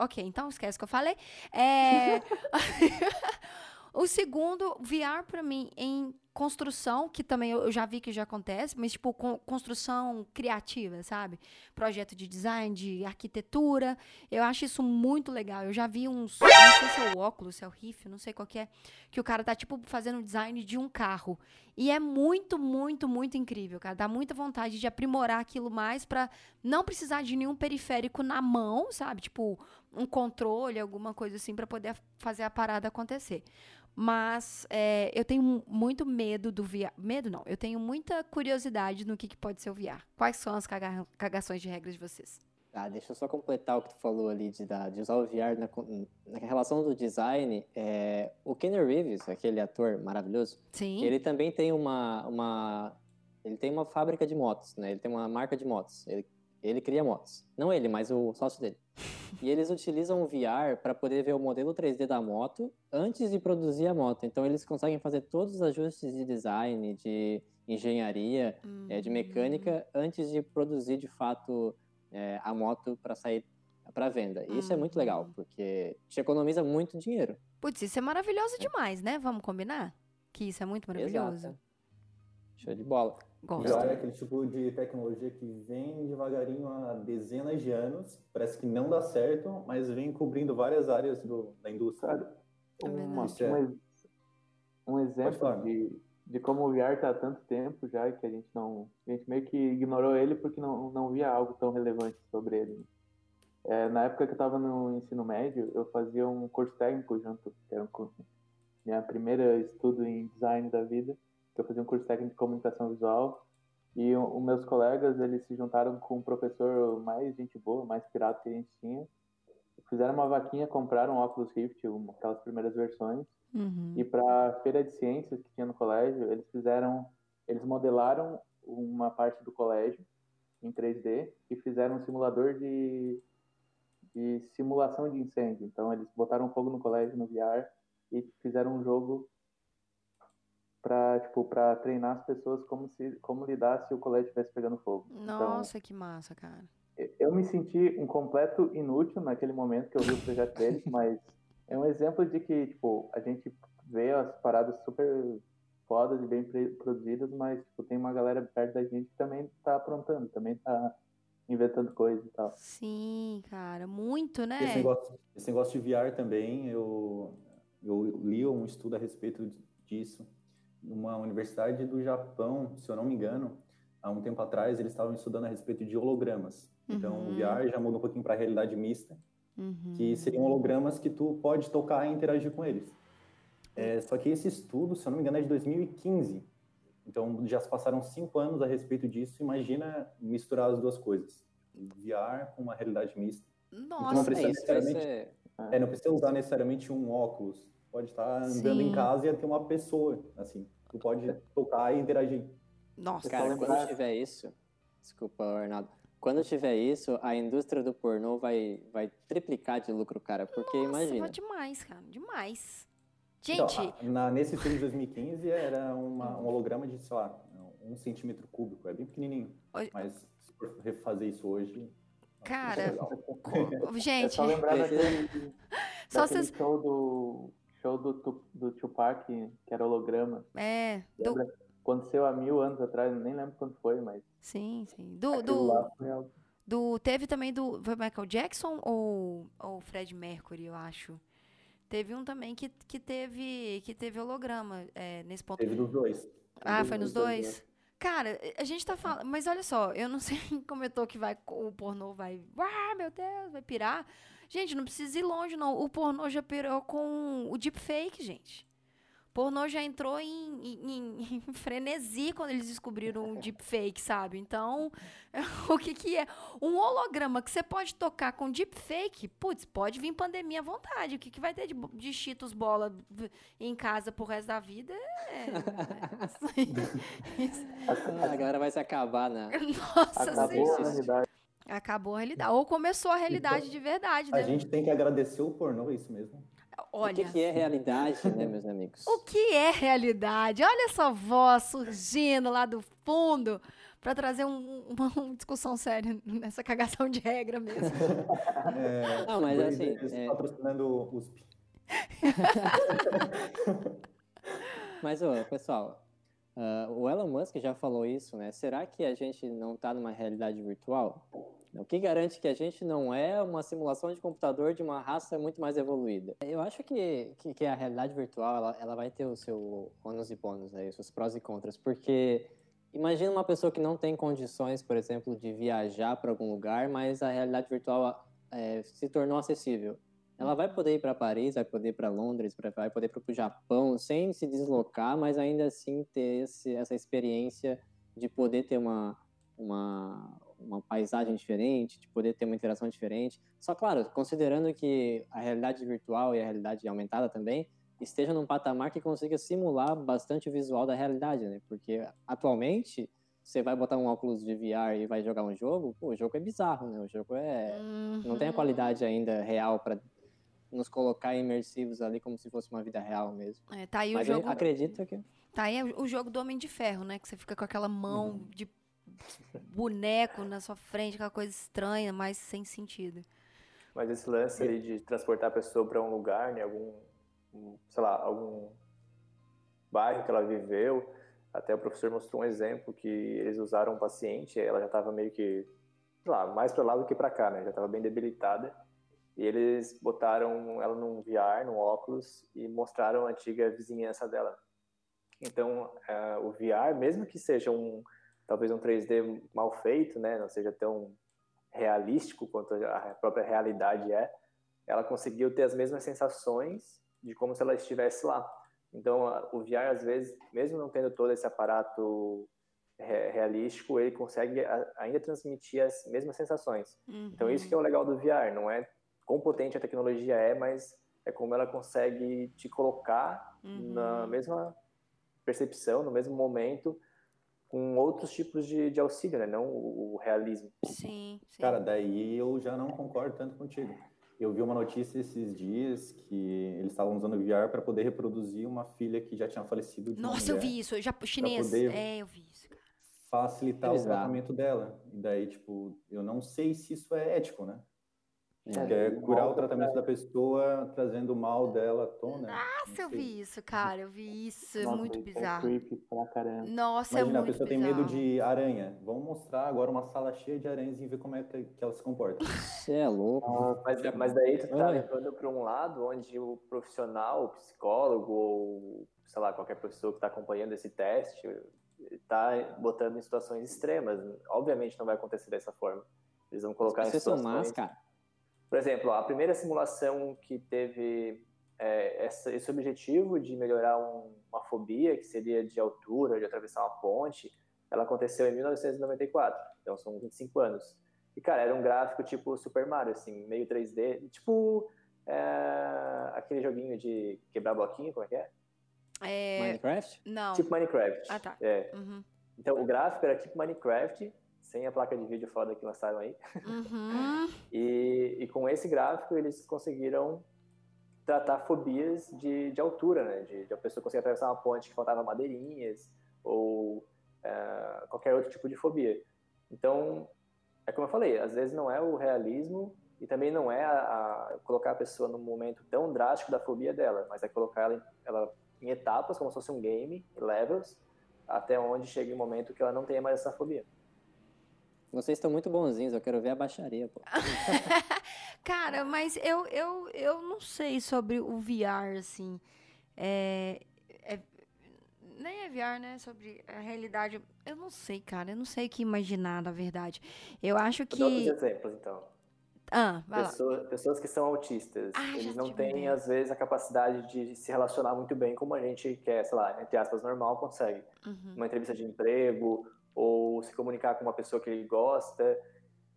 Ok, então esquece o que eu falei. É... o segundo, VR para mim em construção, que também eu já vi que já acontece, mas tipo construção criativa, sabe? Projeto de design, de arquitetura. Eu acho isso muito legal. Eu já vi uns, não sei se é o óculos, se é o riff, não sei qual que é, que o cara tá tipo fazendo design de um carro. E é muito, muito, muito incrível, cara. Dá muita vontade de aprimorar aquilo mais para não precisar de nenhum periférico na mão, sabe? Tipo um controle, alguma coisa assim para poder fazer a parada acontecer. Mas é, eu tenho muito medo do VR. Medo não, eu tenho muita curiosidade no que, que pode ser o VR. Quais são as caga cagações de regras de vocês? Ah, deixa eu só completar o que tu falou ali de, de usar o VR na, na relação do design. É, o Kenny Reeves, aquele ator maravilhoso, Sim. ele também tem uma, uma ele tem uma fábrica de motos, né? Ele tem uma marca de motos. Ele, ele cria motos. Não ele, mas o sócio dele. E eles utilizam o VR para poder ver o modelo 3D da moto antes de produzir a moto. Então eles conseguem fazer todos os ajustes de design, de engenharia, é, de mecânica antes de produzir de fato é, a moto para sair para venda. E isso é muito legal, uhum. porque te economiza muito dinheiro. Putz, isso é maravilhoso demais, né? Vamos combinar? Que isso é muito maravilhoso. Exato. Show de bola. Gosto. é aquele tipo de tecnologia que vem devagarinho há dezenas de anos, parece que não dá certo, mas vem cobrindo várias áreas do, da indústria. É uma, um, um exemplo de, de como o VR está há tanto tempo já e que a gente não a gente meio que ignorou ele porque não, não via algo tão relevante sobre ele. É, na época que eu estava no ensino médio, eu fazia um curso técnico junto, que era um curso, minha primeira estudo em design da vida eu fazia um curso técnico de comunicação visual e os meus colegas eles se juntaram com um professor mais gente boa, mais pirata que a gente tinha fizeram uma vaquinha, compraram um Oculus Rift, uma, aquelas primeiras versões, uhum. e para feira de ciências que tinha no colégio, eles fizeram, eles modelaram uma parte do colégio em 3D e fizeram um simulador de, de simulação de incêndio. Então eles botaram fogo no colégio no VR e fizeram um jogo para tipo para treinar as pessoas como se como lidar se o colégio estivesse pegando fogo. Então, Nossa, então, que massa, cara. Eu me senti um completo inútil naquele momento que eu vi o projeto deles, mas é um exemplo de que tipo a gente vê as paradas super fodas e bem produzidas, mas tipo, tem uma galera perto da gente que também está aprontando, também está inventando coisas e tal. Sim, cara, muito, né? Esse negócio, esse negócio de VR também, eu, eu li um estudo a respeito disso numa universidade do Japão, se eu não me engano, há um tempo atrás eles estavam estudando a respeito de hologramas. Então uhum. o VR já muda um pouquinho para a realidade mista, uhum. que seriam hologramas que tu pode tocar e interagir com eles. É, só que esse estudo, se eu não me engano, é de 2015. Então já se passaram cinco anos a respeito disso. Imagina misturar as duas coisas: VR com uma realidade mista. Nossa, então, não precisa necessariamente, ser... é, não precisa usar necessariamente um óculos pode estar andando Sim. em casa e ter uma pessoa, assim, tu pode tocar e interagir. Nossa, cara, quando tiver isso, desculpa, Arnaldo, quando tiver isso, a indústria do pornô vai, vai triplicar de lucro, cara, porque Nossa, imagina. demais, cara, demais. Então, Gente... Então, na, nesse filme de 2015 era uma, um holograma de, sei lá, um centímetro cúbico, é bem pequenininho. Mas se for refazer isso hoje... Cara, gente... É só lembrar daquele, só daquele vocês... show do show do, do Tupac, que era holograma. É. Do... Aconteceu há mil anos atrás, nem lembro quando foi, mas. Sim, sim. Do. do... do teve também do. Foi Michael Jackson ou, ou Fred Mercury, eu acho. Teve um também que, que, teve, que teve holograma é, nesse ponto. Teve nos dois. Ah, foi nos dois? Cara, a gente tá falando. Mas olha só, eu não sei como eu tô que vai, o pornô vai. Ah, meu Deus, vai pirar. Gente, não precisa ir longe, não. O pornô já pirou com o deepfake, gente. Pornô já entrou em, em, em, frenesi quando eles descobriram o deepfake, sabe? Então, o que, que é? Um holograma que você pode tocar com deepfake, putz, pode vir pandemia à vontade. O que, que vai ter de, de cheetos bola em casa pro resto da vida? É, é, a galera vai se acabar, né? Nossa Acabou a realidade. Acabou a realidade. Ou começou a realidade então, de verdade. A né? gente tem que agradecer o pornô, é isso mesmo. Olha. O que, que, é realidade, né, meus amigos? O que é realidade? Olha essa voz surgindo lá do fundo para trazer um, uma, uma, discussão séria nessa cagação de regra mesmo. É, Não, mas assim. É... Patrocinando o USP. mas, ô, pessoal, uh, o Elon Musk já falou isso, né? Será que a gente não está numa realidade virtual? O que garante que a gente não é uma simulação de computador de uma raça muito mais evoluída? Eu acho que, que, que a realidade virtual ela, ela vai ter o seu ônus e bônus, aí, os seus prós e contras, porque imagina uma pessoa que não tem condições, por exemplo, de viajar para algum lugar, mas a realidade virtual é, se tornou acessível. Ela vai poder ir para Paris, vai poder ir para Londres, vai poder ir para o Japão, sem se deslocar, mas ainda assim ter esse, essa experiência de poder ter uma, uma, uma paisagem diferente, de poder ter uma interação diferente. Só, claro, considerando que a realidade virtual e a realidade aumentada também esteja num patamar que consiga simular bastante o visual da realidade, né? Porque atualmente você vai botar um óculos de VR e vai jogar um jogo, pô, o jogo é bizarro, né? O jogo é uhum. não tem a qualidade ainda real para nos colocar imersivos ali como se fosse uma vida real mesmo. É, tá aí Mas o jogo. Acredito que. Tá aí o jogo do Homem de Ferro, né? Que você fica com aquela mão uhum. de boneco na sua frente, aquela coisa estranha, mas sem sentido. Mas esse lance de transportar a pessoa para um lugar, né, algum, sei lá, algum bairro que ela viveu, até o professor mostrou um exemplo que eles usaram um paciente, ela já estava meio que, sei lá, mais para lá do que para cá, né, já estava bem debilitada, e eles botaram ela num VR, num óculos, e mostraram a antiga vizinhança dela. Então, uh, o VR, mesmo que seja um talvez um 3D mal feito, né, não seja tão realístico quanto a própria realidade é, ela conseguiu ter as mesmas sensações de como se ela estivesse lá. Então, o VR, às vezes, mesmo não tendo todo esse aparato realístico, ele consegue ainda transmitir as mesmas sensações. Uhum. Então, isso que é o legal do VR, não é quão potente a tecnologia é, mas é como ela consegue te colocar uhum. na mesma percepção, no mesmo momento, com outros tipos de, de auxílio, né? Não o, o realismo. Sim, sim. Cara, daí eu já não concordo tanto contigo. Eu vi uma notícia esses dias que eles estavam usando VR para poder reproduzir uma filha que já tinha falecido. Nossa, eu vi isso, eu já chinês. É, eu vi isso, cara. Facilitar Exato. o tratamento dela. E daí, tipo, eu não sei se isso é ético, né? É, é curar o tratamento da pessoa trazendo o mal dela à tona. Nossa, eu vi isso, cara. Eu vi isso. É Nossa, muito é bizarro. É pra caramba. Nossa, Imagina, é muito a pessoa bizarro. tem medo de aranha. Vamos mostrar agora uma sala cheia de aranhas e ver como é que ela se comporta. Você é louco. mas, mas daí tu tá levando para um lado onde o profissional, o psicólogo ou, sei lá, qualquer pessoa que está acompanhando esse teste está botando em situações extremas. Obviamente não vai acontecer dessa forma. Eles vão colocar em situações... São más, cara por exemplo, a primeira simulação que teve é, essa, esse objetivo de melhorar um, uma fobia, que seria de altura, de atravessar uma ponte, ela aconteceu em 1994, então são 25 anos. E, cara, era um gráfico tipo Super Mario, assim, meio 3D, tipo é, aquele joguinho de quebrar bloquinho, como é que é? é... Minecraft? Não. Tipo Minecraft. Ah, tá. É. Uhum. Então, o gráfico era tipo Minecraft, sem a placa de vídeo foda que lançaram aí. Uhum. e, e com esse gráfico eles conseguiram tratar fobias de, de altura, né? De, de a pessoa conseguir atravessar uma ponte que faltava madeirinhas ou é, qualquer outro tipo de fobia. Então, é como eu falei, às vezes não é o realismo e também não é a, a colocar a pessoa num momento tão drástico da fobia dela, mas é colocar ela, ela em etapas, como se fosse um game, levels, até onde chega o um momento que ela não tenha mais essa fobia. Vocês estão muito bonzinhos, eu quero ver a baixaria, pô. Cara, mas eu, eu, eu não sei sobre o VR, assim. É, é, nem é VR, né? Sobre a realidade. Eu não sei, cara. Eu não sei o que imaginar, na verdade. Eu acho que. Dar exemplos, então. Ah, vai Pessoa, pessoas que são autistas, ah, eles não têm, às vezes, a capacidade de se relacionar muito bem como a gente quer, sei lá, entre aspas, normal, consegue. Uhum. Uma entrevista de emprego, ou se comunicar com uma pessoa que ele gosta.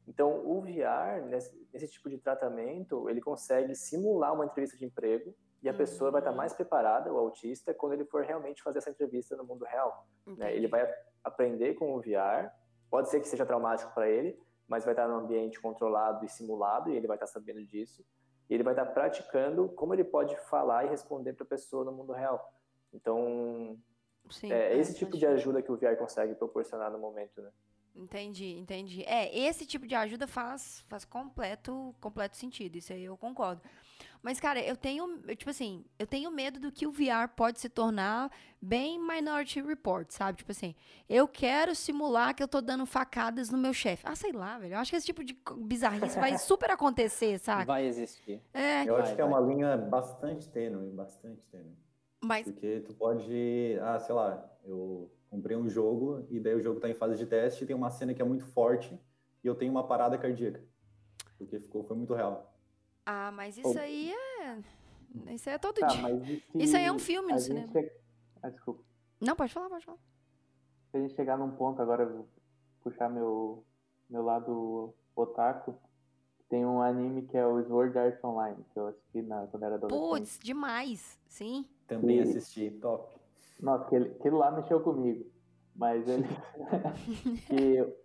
Então, o VR, nesse, nesse tipo de tratamento, ele consegue simular uma entrevista de emprego e a uhum. pessoa vai estar mais preparada, o autista, quando ele for realmente fazer essa entrevista no mundo real. Né? Ele vai aprender com o VR, pode ser que seja traumático para ele, mas vai estar num ambiente controlado e simulado, e ele vai estar sabendo disso. E ele vai estar praticando como ele pode falar e responder para a pessoa no mundo real. Então, Sim, é, é esse tipo de ajuda que o VR consegue proporcionar no momento, né? Entendi, entendi. É, esse tipo de ajuda faz, faz completo, completo sentido, isso aí eu concordo. Mas, cara, eu tenho, tipo assim, eu tenho medo do que o VR pode se tornar bem Minority Report, sabe? Tipo assim, eu quero simular que eu tô dando facadas no meu chefe. Ah, sei lá, velho. Eu acho que esse tipo de bizarrice vai super acontecer, sabe? Vai existir. É. Eu vai, acho que vai. é uma linha bastante tênue, bastante tênue. Mas... Porque tu pode, ah, sei lá, eu comprei um jogo e daí o jogo está em fase de teste e tem uma cena que é muito forte e eu tenho uma parada cardíaca. Porque ficou, foi muito real. Ah, mas isso aí é. Isso aí é todo tá, dia. Isso aí é um filme no cinema. É... Ah, desculpa. Não, pode falar, pode falar. Se a gente chegar num ponto agora, eu vou puxar meu, meu lado otaku. Tem um anime que é o Sword Art Online, que eu assisti na, quando era adolescente. Putz, demais, sim. Também assisti, top. Nossa, aquele, aquele lá mexeu comigo. Mas ele. que,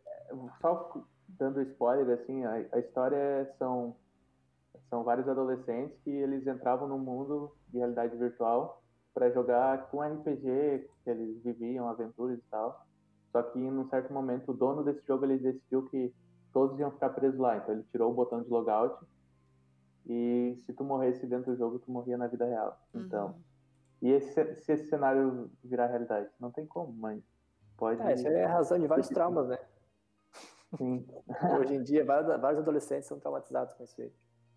só dando spoiler, assim, a, a história são, são vários adolescentes que eles entravam no mundo de realidade virtual para jogar com RPG, que eles viviam aventuras e tal. Só que em um certo momento o dono desse jogo ele decidiu que todos iam ficar presos lá, então ele tirou o botão de logout e se tu morresse dentro do jogo tu morria na vida real. Então, Uhum. E esse, se esse cenário virar realidade, não tem como, mas pode. É, isso é a razão de vários traumas, né? Sim. Hoje em dia, vários, vários adolescentes são traumatizados com isso aí.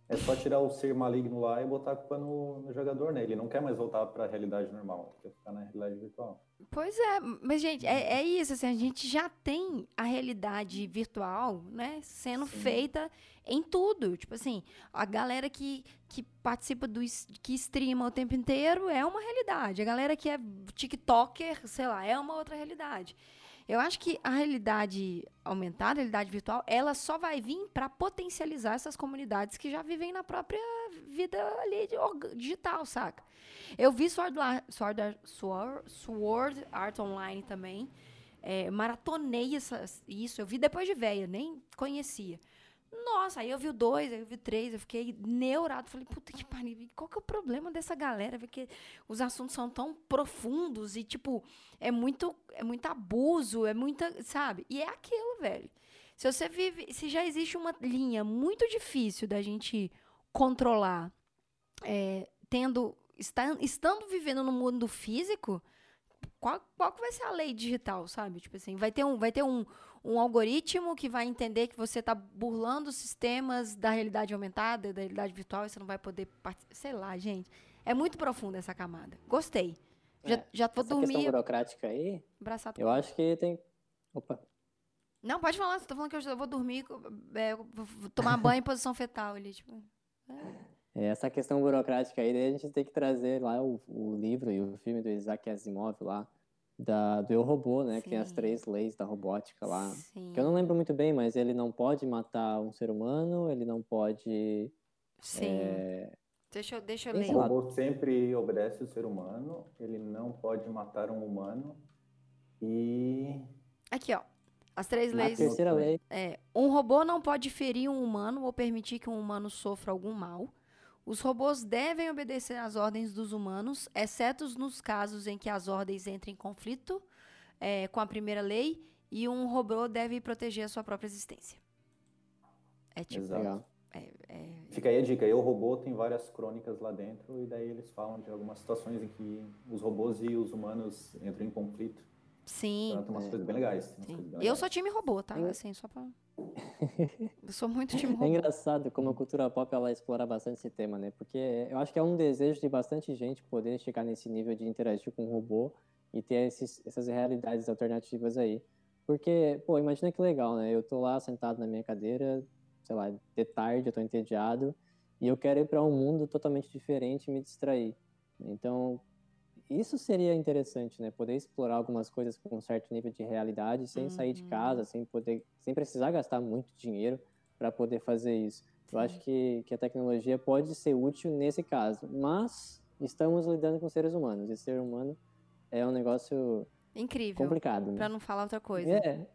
É só tirar o ser maligno lá e botar a culpa no, no jogador, né? Ele não quer mais voltar para a realidade normal, quer ficar na realidade virtual. Pois é, mas, gente, é, é isso, assim, a gente já tem a realidade virtual, né, sendo Sim. feita em tudo. Tipo assim, a galera que, que participa do que streama o tempo inteiro é uma realidade. A galera que é TikToker, sei lá, é uma outra realidade. Eu acho que a realidade aumentada, a realidade virtual, ela só vai vir para potencializar essas comunidades que já vivem na própria vida ali digital, saca? Eu vi Sword, Sword, Sword, Sword Art Online também. É, maratonei essa, isso. Eu vi depois de velha, nem conhecia. Nossa, aí eu vi o dois, aí eu vi o três, eu fiquei neurado. Falei, puta que pariu, qual que é o problema dessa galera? Porque os assuntos são tão profundos e, tipo, é muito, é muito abuso, é muita, sabe? E é aquilo, velho. Se você vive, se já existe uma linha muito difícil da gente controlar, é, tendo, está, estando vivendo no mundo físico, qual, qual que vai ser a lei digital, sabe? Tipo assim, vai ter um, vai ter um, um algoritmo que vai entender que você está burlando os sistemas da realidade aumentada, da realidade virtual, e você não vai poder participar. Sei lá, gente. É muito profunda essa camada. Gostei. Já, é, já vou essa dormir. questão burocrática aí. Eu acho que tem. Opa. Não, pode falar. Você tá falando que eu vou dormir, é, vou tomar banho em posição fetal ali. Tipo. É. É, essa questão burocrática aí, a gente tem que trazer lá o, o livro e o filme do Isaac Asimov lá, da, do Eu Robô, né? Sim. Que tem as três leis da robótica lá. Sim. Que eu não lembro muito bem, mas ele não pode matar um ser humano, ele não pode. Sim. É... Deixa eu, deixa eu ler. O robô sempre obedece o ser humano, ele não pode matar um humano e. Aqui, ó. As três leis. A terceira lei. É, um robô não pode ferir um humano ou permitir que um humano sofra algum mal. Os robôs devem obedecer às ordens dos humanos, exceto nos casos em que as ordens entrem em conflito é, com a primeira lei e um robô deve proteger a sua própria existência. É tipo. Exato. É, é... Fica aí a dica. E o robô tem várias crônicas lá dentro e daí eles falam de algumas situações em que os robôs e os humanos entram em conflito. Sim. Então, tem umas é. coisas bem legais. Coisas bem legais. Eu sou time robô, tá? Assim, só pra... Eu sou muito robô. É engraçado como a cultura pop ela explora bastante esse tema, né? Porque eu acho que é um desejo de bastante gente poder chegar nesse nível de interagir com o robô e ter esses, essas realidades alternativas aí. Porque, pô, imagina que legal, né? Eu tô lá sentado na minha cadeira, sei lá, de tarde, eu tô entediado, e eu quero ir para um mundo totalmente diferente e me distrair. Então, isso seria interessante, né? Poder explorar algumas coisas com um certo nível de realidade, sem uhum. sair de casa, sem poder, sem precisar gastar muito dinheiro para poder fazer isso. Sim. Eu acho que, que a tecnologia pode ser útil nesse caso, mas estamos lidando com seres humanos. E ser humano é um negócio incrível, complicado. Né? Para não falar outra coisa. É.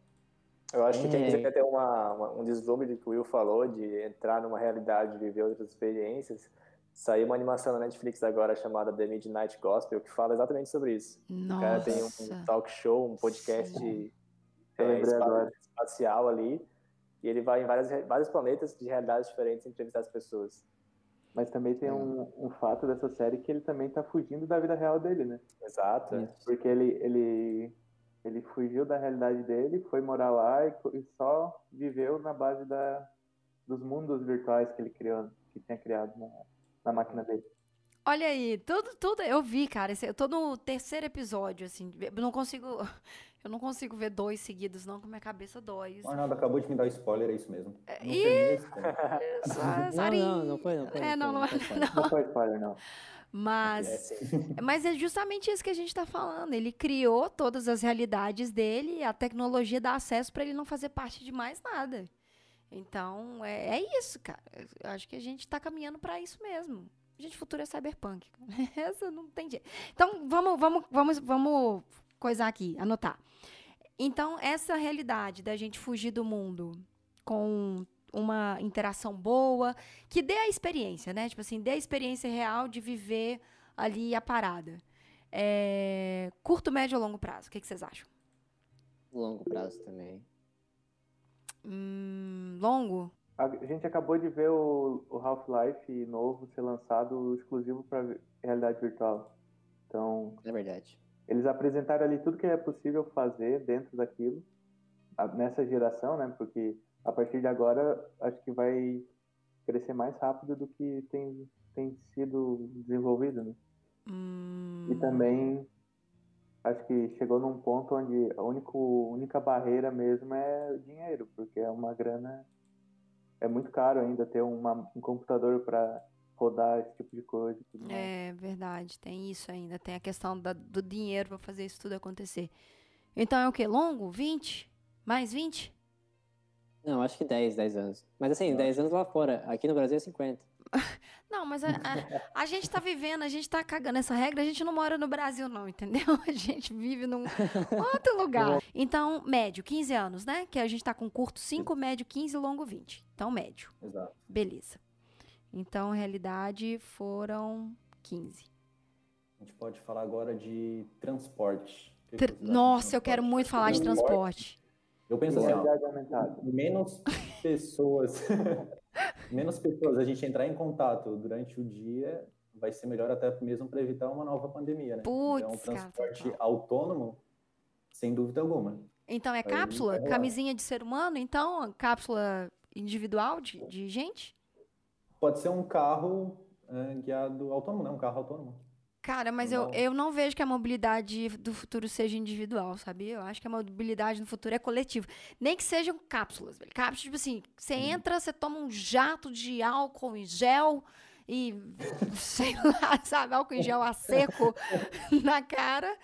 Eu acho que quem é. quiser ter uma, uma, um deslumbre do que o Will falou, de entrar numa realidade, viver outras experiências, Saiu uma animação na Netflix agora chamada The Midnight Gospel, que fala exatamente sobre isso. Nossa. O cara tem um talk show, um podcast é, espacial ali, e ele vai em várias, vários planetas de realidades diferentes entrevistar as pessoas. Mas também tem um, um, fato dessa série que ele também tá fugindo da vida real dele, né? Exato. Isso. Porque ele, ele, ele fugiu da realidade dele, foi morar lá e, e só viveu na base da, dos mundos virtuais que ele criou, que tinha criado na, na máquina dele. Olha aí, tudo, tudo, eu vi, cara. eu tô no terceiro episódio, assim. Eu não consigo. Eu não consigo ver dois seguidos, não, que minha cabeça dói. O Arnaldo acabou de me dar spoiler, é isso mesmo. É, não e... não, não, não foi, não foi. É, não, não, não, não. Não foi spoiler, não. Mas, é, mas é justamente isso que a gente está falando. Ele criou todas as realidades dele, a tecnologia dá acesso para ele não fazer parte de mais nada. Então, é, é isso, cara. Eu acho que a gente está caminhando para isso mesmo. A gente, futuro é cyberpunk. Essa não tem jeito. Então, vamos, vamos, vamos, vamos coisar aqui, anotar. Então, essa realidade da gente fugir do mundo com uma interação boa, que dê a experiência, né? Tipo assim, dê a experiência real de viver ali a parada. É... Curto, médio ou longo prazo? O que, que vocês acham? Longo prazo também. Hum, longo? A gente acabou de ver o, o Half-Life novo ser lançado exclusivo para realidade virtual. Então. É verdade. Eles apresentaram ali tudo que é possível fazer dentro daquilo, nessa geração, né? Porque a partir de agora, acho que vai crescer mais rápido do que tem, tem sido desenvolvido, né? Hum... E também acho que chegou num ponto onde a único, única barreira mesmo é o dinheiro, porque é uma grana é muito caro ainda ter uma, um computador para rodar esse tipo de coisa. É verdade, tem isso ainda. Tem a questão da, do dinheiro para fazer isso tudo acontecer. Então é o que? Longo? 20? Mais 20? Não, acho que 10, 10 anos. Mas assim, Não. 10 anos lá fora. Aqui no Brasil é 50. Não, mas a, a, a, gente tá vivendo, a gente tá cagando essa regra, a gente não mora no Brasil, não, entendeu? A gente vive num outro lugar. Então, médio, 15 anos, né? Que a gente tá com curto 5, médio 15 longo 20. Então, médio. Exato. Beleza. Então, realidade, foram 15. A gente pode falar agora de transporte. Tr Nossa, eu quero muito falar de transporte. Eu penso assim, ó, menos pessoas, menos pessoas a gente entrar em contato durante o dia vai ser melhor até mesmo para evitar uma nova pandemia, né? Puts, então, transporte cara, autônomo, sem dúvida alguma. Então é cápsula, camisinha de ser humano, então cápsula individual de, de gente? Pode ser um carro é, guiado autônomo, né? Um carro autônomo. Cara, mas eu, eu não vejo que a mobilidade do futuro seja individual, sabe? Eu acho que a mobilidade no futuro é coletiva. Nem que sejam cápsulas, velho. Cápsulas, tipo assim, você hum. entra, você toma um jato de álcool em gel e, sei lá, sabe, álcool em gel a seco na cara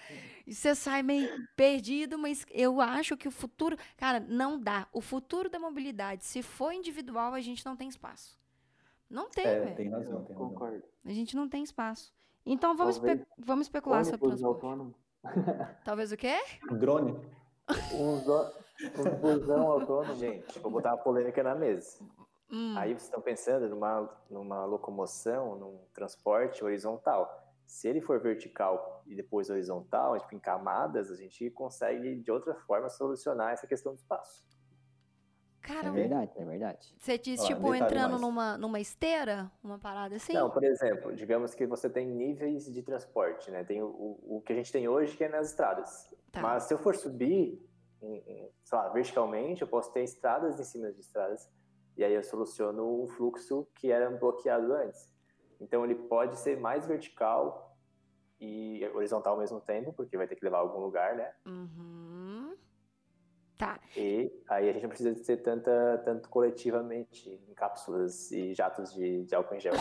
e você sai meio perdido, mas eu acho que o futuro, cara, não dá. O futuro da mobilidade, se for individual, a gente não tem espaço. Não tem, é, velho. Tem razão, tem razão. Concordo. A gente não tem espaço. Então vamos, espe vamos especular sobre transporte. Autônomo. Talvez o quê? Drone. Um, um busão autônomo. Gente, vou botar uma polêmica na mesa. Hum. Aí vocês estão pensando numa, numa locomoção, num transporte horizontal. Se ele for vertical e depois horizontal, tipo, em camadas, a gente consegue de outra forma solucionar essa questão do espaço. Cara, é verdade, é verdade. Você diz, Olha, tipo, entrando numa, numa esteira, uma parada assim? Não, por exemplo, digamos que você tem níveis de transporte, né? Tem o, o que a gente tem hoje, que é nas estradas. Tá. Mas se eu for subir, em, em, sei lá, verticalmente, eu posso ter estradas em cima de estradas. E aí eu soluciono um fluxo que era bloqueado antes. Então ele pode ser mais vertical e horizontal ao mesmo tempo, porque vai ter que levar a algum lugar, né? Uhum. Tá. E aí a gente não precisa ser tanta, tanto coletivamente em cápsulas e jatos de, de álcool em gel.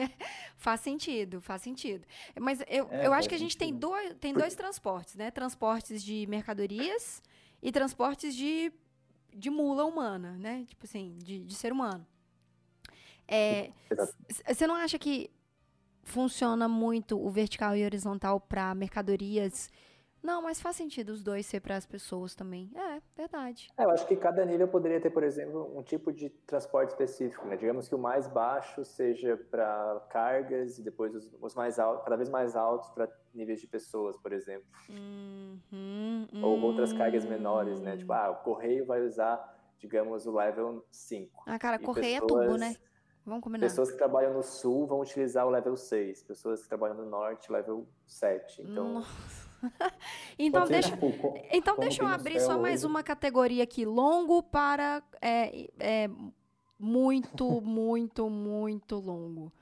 faz sentido, faz sentido. Mas eu, é, eu acho que a gente tem dois, tem dois transportes, né? Transportes de mercadorias e transportes de, de mula humana, né? Tipo assim, de, de ser humano. É, você não acha que funciona muito o vertical e horizontal para mercadorias não, mas faz sentido os dois ser para as pessoas também. É, verdade. É, eu acho que cada nível poderia ter, por exemplo, um tipo de transporte específico, né? Digamos que o mais baixo seja para cargas e depois os, os, mais altos, cada vez mais altos para níveis de pessoas, por exemplo. Uhum, Ou outras cargas menores, né? Tipo, ah, o correio vai usar, digamos, o level 5. Ah, cara, correio pessoas... é tubo, né? Vamos combinar. Pessoas que trabalham no sul vão utilizar o level 6, pessoas que trabalham no norte, level 7. Então, Nossa. então, deixa, tipo, então deixa eu abrir só mais uma categoria aqui. Longo para é, é, muito, muito, muito longo.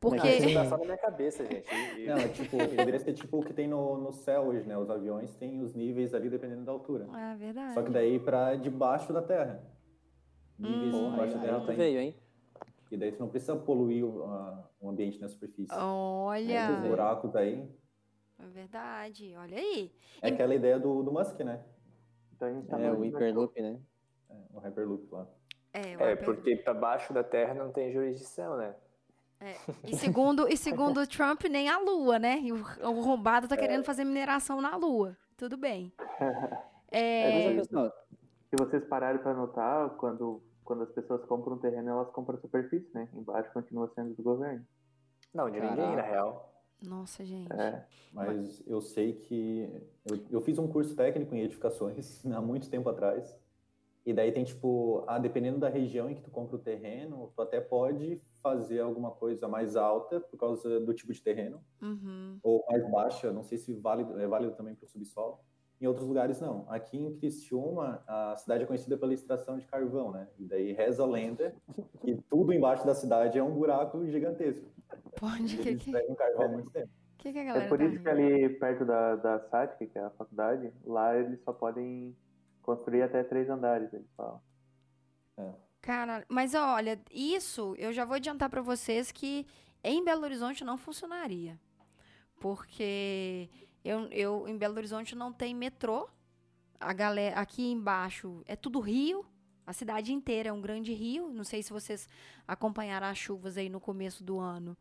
Porque... Isso tá só na minha cabeça, gente. Não, é tipo, deveria ser tipo o que tem no, no céu hoje, né? Os aviões têm os níveis ali dependendo da altura. É verdade. Só que daí para debaixo da terra. Níveis hum, debaixo da terra. Tem. Veio, hein? E daí você não precisa poluir o, a, o ambiente na superfície. Olha! Os buracos aí é verdade, olha aí. É e... aquela ideia do, do Musk, né? Então, tá é o Hyperloop, né? É, o Hyperloop lá. É, é porque para baixo da Terra não tem jurisdição, né? É. E segundo e segundo Trump, nem a Lua, né? E o, o rombado tá é. querendo fazer mineração na Lua. Tudo bem. É... é se vocês pararem para notar, quando, quando as pessoas compram um terreno, elas compram a superfície, né? Embaixo continua sendo do governo. Não, de Caraca. ninguém, na real. Nossa, gente. É, mas eu sei que. Eu, eu fiz um curso técnico em edificações há muito tempo atrás. E daí tem, tipo, ah, dependendo da região em que tu compra o terreno, tu até pode fazer alguma coisa mais alta por causa do tipo de terreno. Uhum. Ou mais baixa, não sei se válido, é válido também para o subsolo. Em outros lugares, não. Aqui em Criciúma, a cidade é conhecida pela extração de carvão, né? E daí reza a lenda que tudo embaixo da cidade é um buraco gigantesco. Pode que que... um carvão há muito tempo. Que que é por tá isso que ali perto da, da SATIC, que é a faculdade, lá eles só podem construir até três andares, eles falam. É. Cara, mas olha, isso eu já vou adiantar para vocês que em Belo Horizonte não funcionaria. Porque eu, eu em Belo Horizonte não tem metrô. A galera aqui embaixo é tudo rio. A cidade inteira é um grande rio. Não sei se vocês acompanharam as chuvas aí no começo do ano.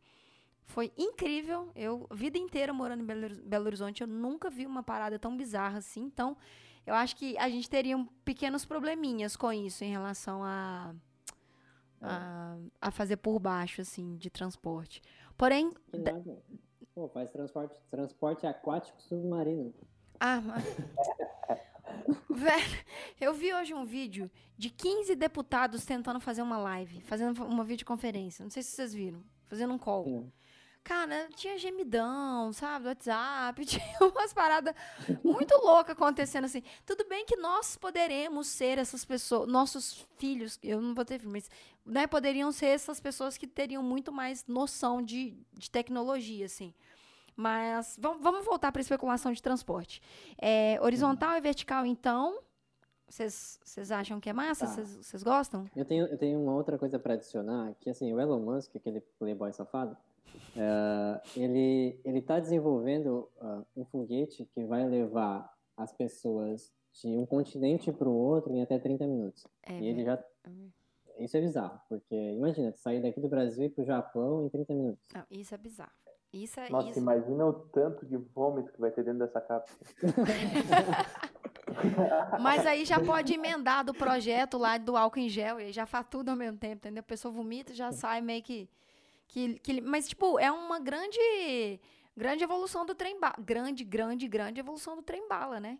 Foi incrível. Eu, a vida inteira morando em Belo, Belo Horizonte, eu nunca vi uma parada tão bizarra assim. Então, eu acho que a gente teria um, pequenos probleminhas com isso em relação a, a, a, fazer por baixo, assim, de transporte. Porém. Pô, faz transporte, transporte aquático submarino. Ah, mas. Velho, eu vi hoje um vídeo de 15 deputados tentando fazer uma live, fazendo uma videoconferência. Não sei se vocês viram. Fazendo um call. Sim. Cara, tinha gemidão, sabe? WhatsApp, tinha umas paradas muito loucas acontecendo assim. Tudo bem que nós poderemos ser essas pessoas, nossos filhos, eu não vou ter filho, mas né, poderiam ser essas pessoas que teriam muito mais noção de, de tecnologia, assim. Mas vamos, voltar para a especulação de transporte. É, horizontal e vertical, então, vocês acham que é massa? Vocês tá. gostam? Eu tenho, eu tenho uma outra coisa para adicionar, que assim, o Elon Musk, aquele playboy safado, uh, ele ele está desenvolvendo uh, um foguete que vai levar as pessoas de um continente para o outro em até 30 minutos. É, e ele já uhum. isso é bizarro, porque imagina, sair daqui do Brasil para o Japão em 30 minutos. Não, isso é bizarro. Isso é, Nossa, isso... imagina o tanto de vômito que vai ter dentro dessa cápsula. Mas aí já pode emendar do projeto lá do álcool em gel e já faz tudo ao mesmo tempo, entendeu? A pessoa vomita e já sai meio que, que, que. Mas, tipo, é uma grande. Grande evolução do trem bala. Grande, grande, grande evolução do trem bala, né?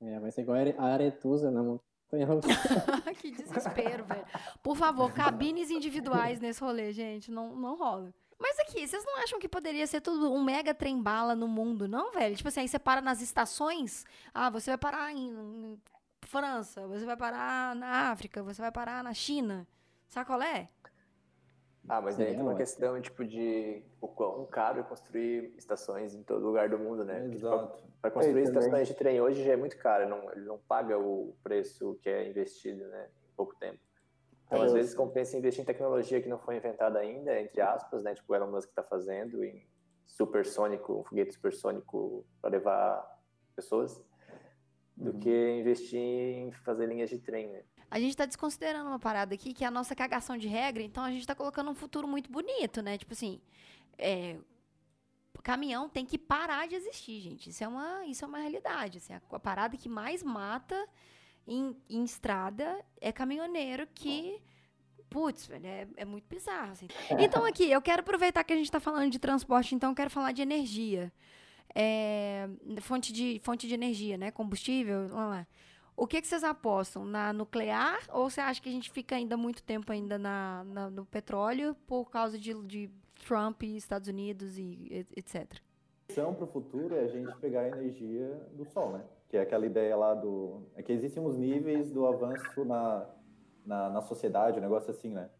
É, vai ser igual a Aretusa na montanha Que desespero, velho. Por favor, cabines individuais nesse rolê, gente. Não, não rola. Mas aqui, vocês não acham que poderia ser tudo um mega trem bala no mundo, não, velho? Tipo assim, aí você para nas estações. Ah, você vai parar em, em França, você vai parar na África, você vai parar na China. Sabe qual é? Ah, mas daí é uma questão, tipo, de o quão caro é construir estações em todo lugar do mundo, né? Exato. Tipo, para construir é, estações de trem hoje já é muito caro, não, ele não paga o preço que é investido, né? Em pouco tempo. Então, às vezes, compensa investir em tecnologia que não foi inventada ainda, entre aspas, né? Tipo o Elon Musk está fazendo em supersônico, um foguete supersônico para levar pessoas, do uhum. que investir em fazer linhas de trem, né? A gente está desconsiderando uma parada aqui, que é a nossa cagação de regra, então a gente está colocando um futuro muito bonito, né? Tipo assim, é, caminhão tem que parar de existir, gente. Isso é uma, isso é uma realidade. Assim, a, a parada que mais mata em, em estrada é caminhoneiro que. Putz, velho, é, é muito bizarro, assim. Então, aqui, eu quero aproveitar que a gente está falando de transporte, então eu quero falar de energia. É, fonte, de, fonte de energia, né? Combustível, lá, lá. O que, que vocês apostam? Na nuclear ou você acha que a gente fica ainda muito tempo ainda na, na no petróleo por causa de, de Trump e Estados Unidos e etc? A para o futuro é a gente pegar a energia do sol, né? que é aquela ideia lá do. É que existem uns níveis do avanço na, na, na sociedade, um negócio assim, né?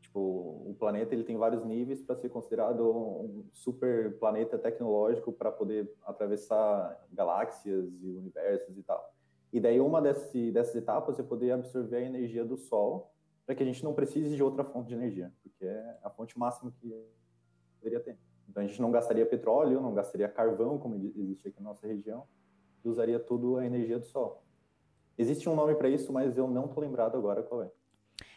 Tipo, o planeta ele tem vários níveis para ser considerado um super planeta tecnológico para poder atravessar galáxias e universos e tal. E daí uma desse, dessas etapas é poder absorver a energia do Sol para que a gente não precise de outra fonte de energia, porque é a fonte máxima que poderia ter. Então a gente não gastaria petróleo, não gastaria carvão, como existe aqui na nossa região, usaria tudo a energia do sol. Existe um nome para isso, mas eu não tô lembrado agora qual é.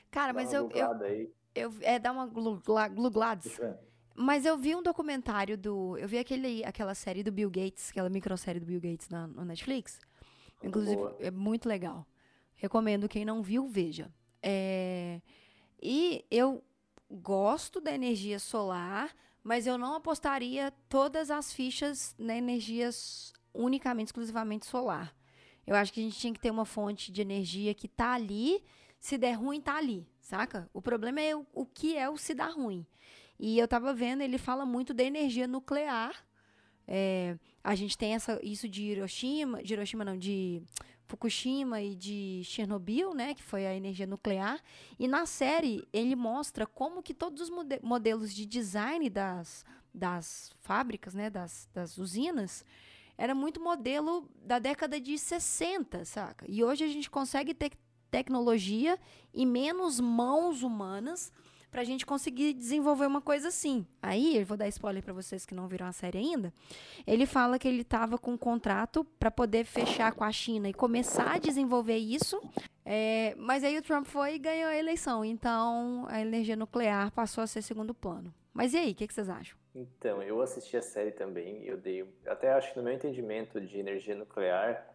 Cara, mas eu, eu, eu, É, dá uma gluglads. Mas eu vi um documentário do. Eu vi aquele, aquela série do Bill Gates, aquela microsérie do Bill Gates na, no Netflix. Inclusive, Boa. é muito legal. Recomendo, quem não viu, veja. É, e eu gosto da energia solar, mas eu não apostaria todas as fichas na energia unicamente, exclusivamente solar. Eu acho que a gente tinha que ter uma fonte de energia que tá ali, se der ruim, tá ali, saca? O problema é o, o que é o se dar ruim. E eu tava vendo, ele fala muito da energia nuclear. É, a gente tem essa, isso de Hiroshima, de Hiroshima não, de Fukushima e de Chernobyl, né, que foi a energia nuclear. E na série ele mostra como que todos os modelos de design das, das fábricas, né, das, das usinas, era muito modelo da década de 60, saca? E hoje a gente consegue ter tecnologia e menos mãos humanas pra gente conseguir desenvolver uma coisa assim. Aí, eu vou dar spoiler para vocês que não viram a série ainda. Ele fala que ele tava com um contrato para poder fechar com a China e começar a desenvolver isso. É, mas aí o Trump foi e ganhou a eleição. Então, a energia nuclear passou a ser segundo plano. Mas e aí, o que, que vocês acham? Então, eu assisti a série também, eu dei, até acho que no meu entendimento de energia nuclear,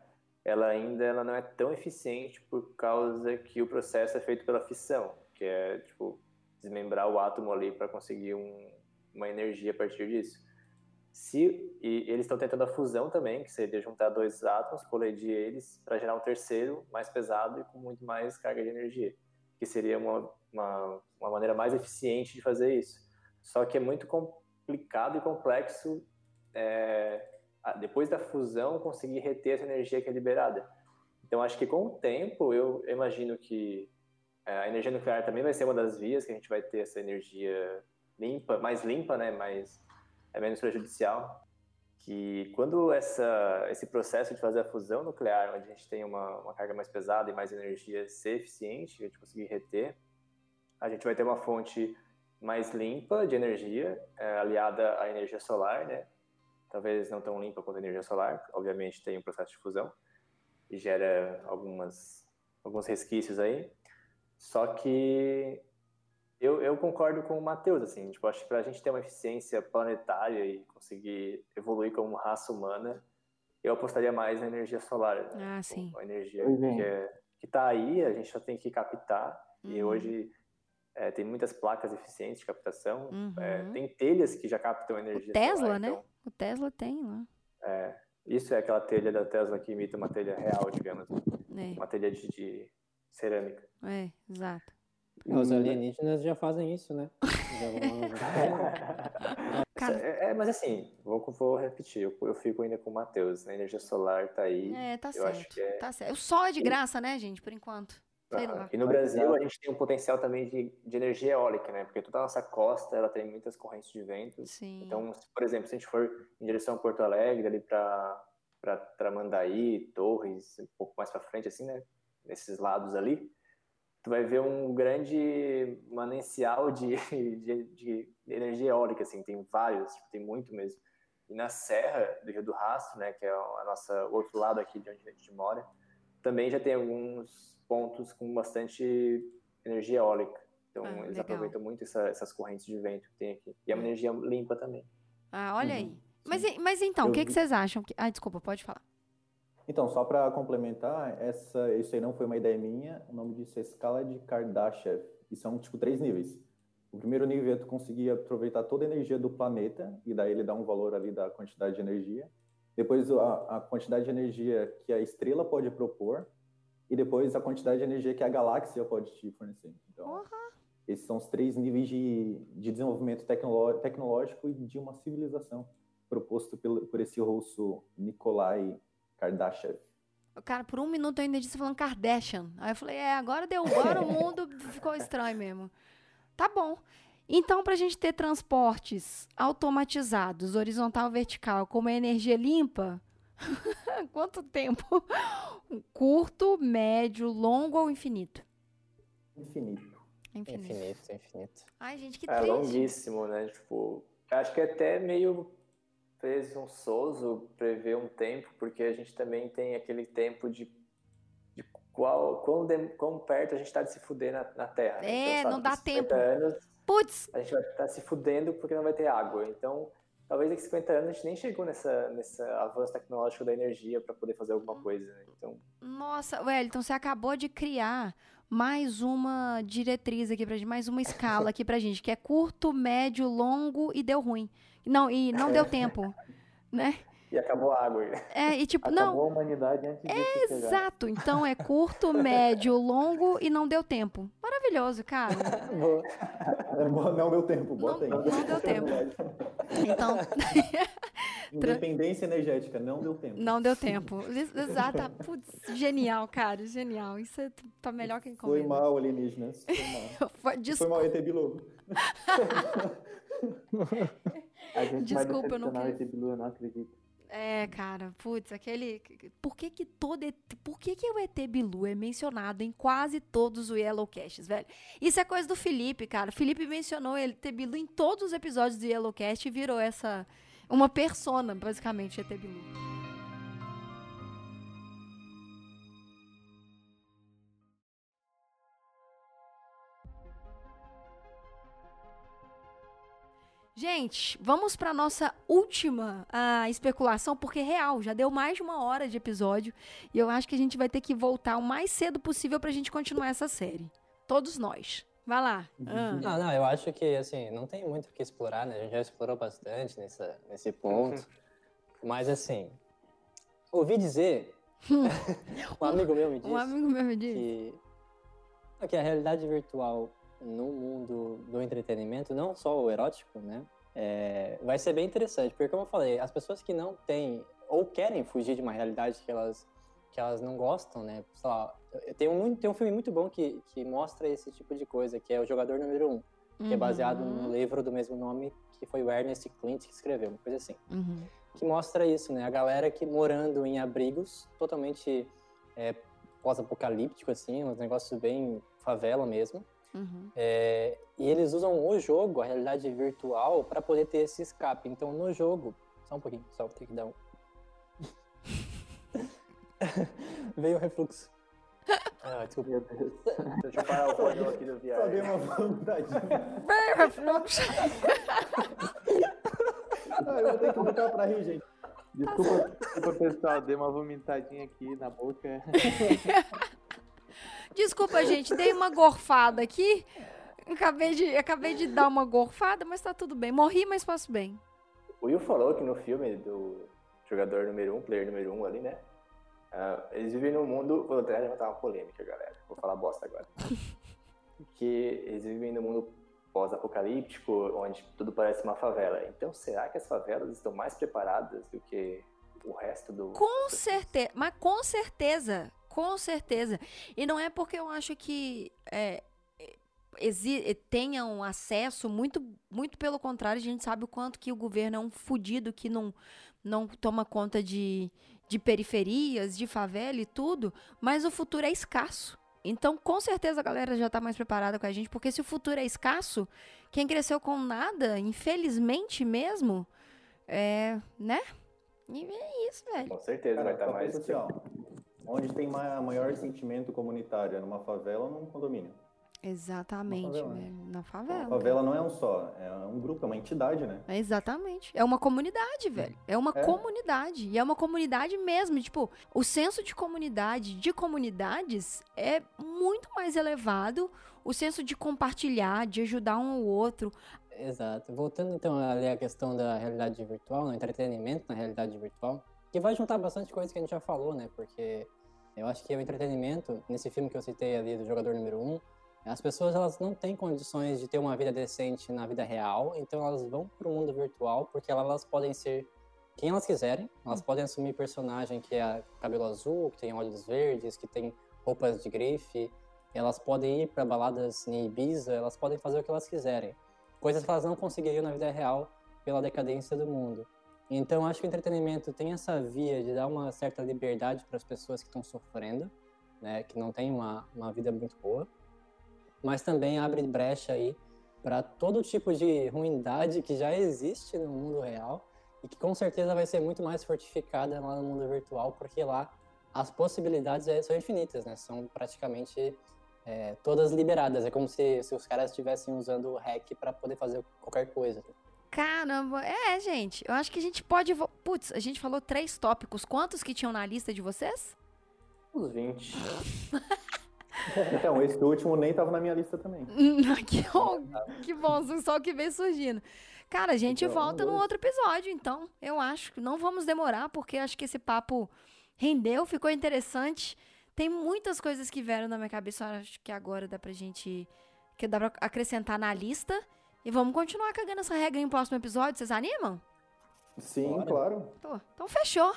ela ainda ela não é tão eficiente por causa que o processo é feito pela fissão, que é tipo desmembrar o átomo ali para conseguir um, uma energia a partir disso. Se e eles estão tentando a fusão também, que seria juntar dois átomos, colidir eles para gerar um terceiro mais pesado e com muito mais carga de energia, que seria uma, uma, uma maneira mais eficiente de fazer isso. Só que é muito complicado e complexo é, depois da fusão conseguir reter essa energia que é liberada. Então acho que com o tempo eu imagino que a energia nuclear também vai ser uma das vias que a gente vai ter essa energia limpa, mais limpa, né, mais é menos prejudicial. Que quando essa, esse processo de fazer a fusão nuclear, onde a gente tem uma, uma carga mais pesada e mais energia ser eficiente, a gente conseguir reter, a gente vai ter uma fonte mais limpa de energia, é, aliada à energia solar, né? Talvez não tão limpa quanto a energia solar, obviamente tem um processo de fusão e gera algumas alguns resquícios aí, só que eu, eu concordo com o Matheus, assim, tipo, acho que para a gente ter uma eficiência planetária e conseguir evoluir como raça humana, eu apostaria mais na energia solar. Né? Ah, sim. A energia que, é, que tá aí, a gente só tem que captar. Uhum. E hoje é, tem muitas placas eficientes de captação. É, uhum. É, tem telhas que já captam energia o Tesla, solar, né? Então, o Tesla tem lá. É, isso é aquela telha da Tesla que imita uma telha real, digamos. É. Uma telha de, de cerâmica. É, exato. Os alienígenas já fazem isso, né? Cara... É, é, mas assim, vou, vou repetir, eu, eu, fico ainda com o Matheus, né? A energia solar tá aí. É, tá certo. É... Tá certo. O sol é de graça, né, gente, por enquanto. Ah, e no Brasil a gente tem um potencial também de, de energia eólica, né? Porque toda a nossa costa ela tem muitas correntes de vento. Sim. Então, se, por exemplo, se a gente for em direção a Porto Alegre, ali para Tramandaí, Torres, um pouco mais para frente, assim, né? Nesses lados ali, tu vai ver um grande manancial de, de, de energia eólica, assim, tem vários, tipo, tem muito mesmo. E na serra do Rio do Rastro, né, que é a nossa outro lado aqui de onde a gente mora, também já tem alguns pontos com bastante energia eólica. Então ah, eles legal. aproveitam muito essa, essas correntes de vento que tem aqui. E é uma energia limpa também. Ah, olha uhum. aí. Mas, mas então, o que, que vocês acham? Ah, desculpa, pode falar. Então, só para complementar, essa, isso aí não foi uma ideia minha, o nome disso é escala de Kardashev, e são, tipo, três níveis. O primeiro nível é tu conseguir aproveitar toda a energia do planeta, e daí ele dá um valor ali da quantidade de energia. Depois, a, a quantidade de energia que a estrela pode propor, e depois a quantidade de energia que a galáxia pode te fornecer. Então, uhum. esses são os três níveis de, de desenvolvimento tecnológico e de uma civilização proposto pelo, por esse russo Nikolai Kardashian. Cara, por um minuto eu ainda disse falando Kardashian. Aí eu falei, é, agora deu, agora o mundo ficou estranho mesmo. Tá bom. Então, para a gente ter transportes automatizados, horizontal, vertical, com uma energia limpa, quanto tempo? Curto, médio, longo ou infinito? Infinito. Infinito. Infinito, infinito. Ai, gente, que é triste. É longuíssimo, né? Tipo, acho que é até meio presunçoso prever um tempo, porque a gente também tem aquele tempo de, de qual, quão, de, quão perto a gente está de se fuder na, na Terra. Né? É, então, não dá tempo. Anos, Putz! A gente vai estar tá se fudendo porque não vai ter água. Então, talvez daqui 50 anos a gente nem chegou nessa, nesse avanço tecnológico da energia para poder fazer alguma coisa. Né? Então... Nossa, Wellington, você acabou de criar mais uma diretriz aqui pra gente, mais uma escala aqui pra gente, que é curto, médio, longo e deu ruim. Não, e não deu tempo, né? E acabou a água. É, e tipo, acabou não. Acabou a humanidade antes de é, Exato. Então é curto, médio, longo e não deu tempo. Maravilhoso, cara. não deu tempo, bota não, aí. Não deu tempo. Então. Independência energética, não deu tempo. Não deu tempo. Exato. Putz, genial, cara. Genial. Isso é, tá melhor que encomenda. Foi mal, alienígenas. Foi mal. Foi, Foi mal, ET Bilu. A gente Desculpa, vai eu não quero. eu não acredito. É, cara, putz, aquele. Por que que todo. Por que que o ET Bilu é mencionado em quase todos os Yellowcasts, velho? Isso é coisa do Felipe, cara. O Felipe mencionou ele ET Bilu em todos os episódios do Yellowcast e virou essa. Uma persona, basicamente, ET Bilu. Gente, vamos para nossa última uh, especulação, porque real, já deu mais de uma hora de episódio e eu acho que a gente vai ter que voltar o mais cedo possível para a gente continuar essa série. Todos nós. Vai lá. Ah. Não, não, eu acho que, assim, não tem muito o que explorar, né? A gente já explorou bastante nessa, nesse ponto. Mas, assim, ouvi dizer... um amigo meu me disse... Um amigo meu me disse... Que, que a realidade virtual no mundo do entretenimento, não só o erótico, né? É, vai ser bem interessante, porque como eu falei, as pessoas que não têm ou querem fugir de uma realidade que elas que elas não gostam, né? Sei lá, tem um, tem um filme muito bom que, que mostra esse tipo de coisa, que é o Jogador Número 1, um, uhum. que é baseado uhum. no livro do mesmo nome, que foi o Ernest Clint que escreveu, uma coisa assim. Uhum. Que mostra isso, né? A galera que morando em abrigos totalmente é, pós-apocalíptico, assim, um negócio bem favela mesmo. Uhum. É, e eles usam o jogo, a realidade virtual, para poder ter esse escape. Então, no jogo. Só um pouquinho, só vou ter que dar um. Veio o refluxo. Ah, desculpa. Meu Deus. Deixa eu parar o fone aqui do VR. Só dei uma vontade. Veio o refluxo. ah, eu vou ter que voltar pra rir, gente. Desculpa, desculpa pessoal, dei uma vomitadinha aqui na boca. Desculpa, gente, dei uma gorfada aqui. Acabei de, acabei de dar uma gorfada, mas tá tudo bem. Morri, mas faço bem. O Will falou que no filme do jogador número um, player número um ali, né? Uh, eles vivem num mundo. Vou até levantar uma polêmica, galera. Vou falar bosta agora. que eles vivem num mundo pós-apocalíptico, onde tudo parece uma favela. Então, será que as favelas estão mais preparadas do que o resto do. Com certeza, mas com certeza. Com certeza. E não é porque eu acho que é, tenham acesso, muito, muito pelo contrário, a gente sabe o quanto que o governo é um fudido que não, não toma conta de, de periferias, de favela e tudo, mas o futuro é escasso. Então, com certeza a galera já está mais preparada com a gente, porque se o futuro é escasso, quem cresceu com nada, infelizmente mesmo, é, né? E é isso, velho. Com certeza Cara, vai estar tá mais. Assim, ó, Onde tem maior sentimento comunitário? É numa favela ou num condomínio? Exatamente, favela, né? na favela. A favela não é um só, é um grupo, é uma entidade, né? É exatamente. É uma comunidade, velho. É uma é. comunidade. E é uma comunidade mesmo. Tipo, o senso de comunidade, de comunidades, é muito mais elevado. O senso de compartilhar, de ajudar um ao outro. Exato. Voltando então ali à questão da realidade virtual, no entretenimento na realidade virtual, que vai juntar bastante coisa que a gente já falou, né? Porque eu acho que o entretenimento, nesse filme que eu citei ali do Jogador Número 1, as pessoas elas não têm condições de ter uma vida decente na vida real, então elas vão para o mundo virtual porque elas podem ser quem elas quiserem, elas hum. podem assumir personagem que é cabelo azul, que tem olhos verdes, que tem roupas de grife, elas podem ir para baladas em Ibiza, elas podem fazer o que elas quiserem. Coisas que elas não conseguiriam na vida real pela decadência do mundo. Então, acho que o entretenimento tem essa via de dar uma certa liberdade para as pessoas que estão sofrendo, né, que não têm uma, uma vida muito boa, mas também abre brecha aí para todo tipo de ruindade que já existe no mundo real e que com certeza vai ser muito mais fortificada lá no mundo virtual, porque lá as possibilidades são infinitas, né? São praticamente é, todas liberadas. É como se, se os caras estivessem usando o hack para poder fazer qualquer coisa. Caramba, é, gente. Eu acho que a gente pode. Putz, a gente falou três tópicos. Quantos que tinham na lista de vocês? Uns 20. então, esse último nem tava na minha lista também. que, bom, que bom, só o que vem surgindo. Cara, a gente então, volta no outro episódio, então. Eu acho que não vamos demorar, porque acho que esse papo rendeu, ficou interessante. Tem muitas coisas que vieram na minha cabeça, acho que agora dá pra gente. que dá pra acrescentar na lista. E vamos continuar cagando essa regra em próximo episódio. Vocês animam? Sim, claro. Tô. Então fechou.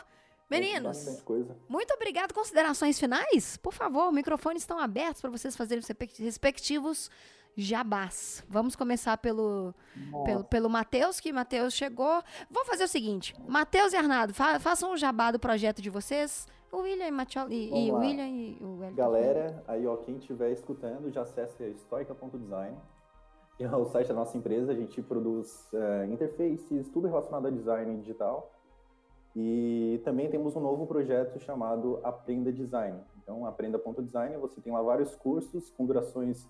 Meninos, muito obrigado. Considerações finais? Por favor, microfones estão abertos para vocês fazerem os respectivos jabás. Vamos começar pelo, pelo, pelo Matheus, que Matheus chegou. Vou fazer o seguinte: Matheus e Arnaldo, fa façam um jabá do projeto de vocês. O William e, Matioli, e, e William e o. Galera, aí ó, quem estiver escutando, já acesse stoica.design. É o site da nossa empresa, a gente produz uh, interfaces, tudo relacionado a design digital. E também temos um novo projeto chamado Aprenda Design. Então, aprenda.design, você tem lá vários cursos com durações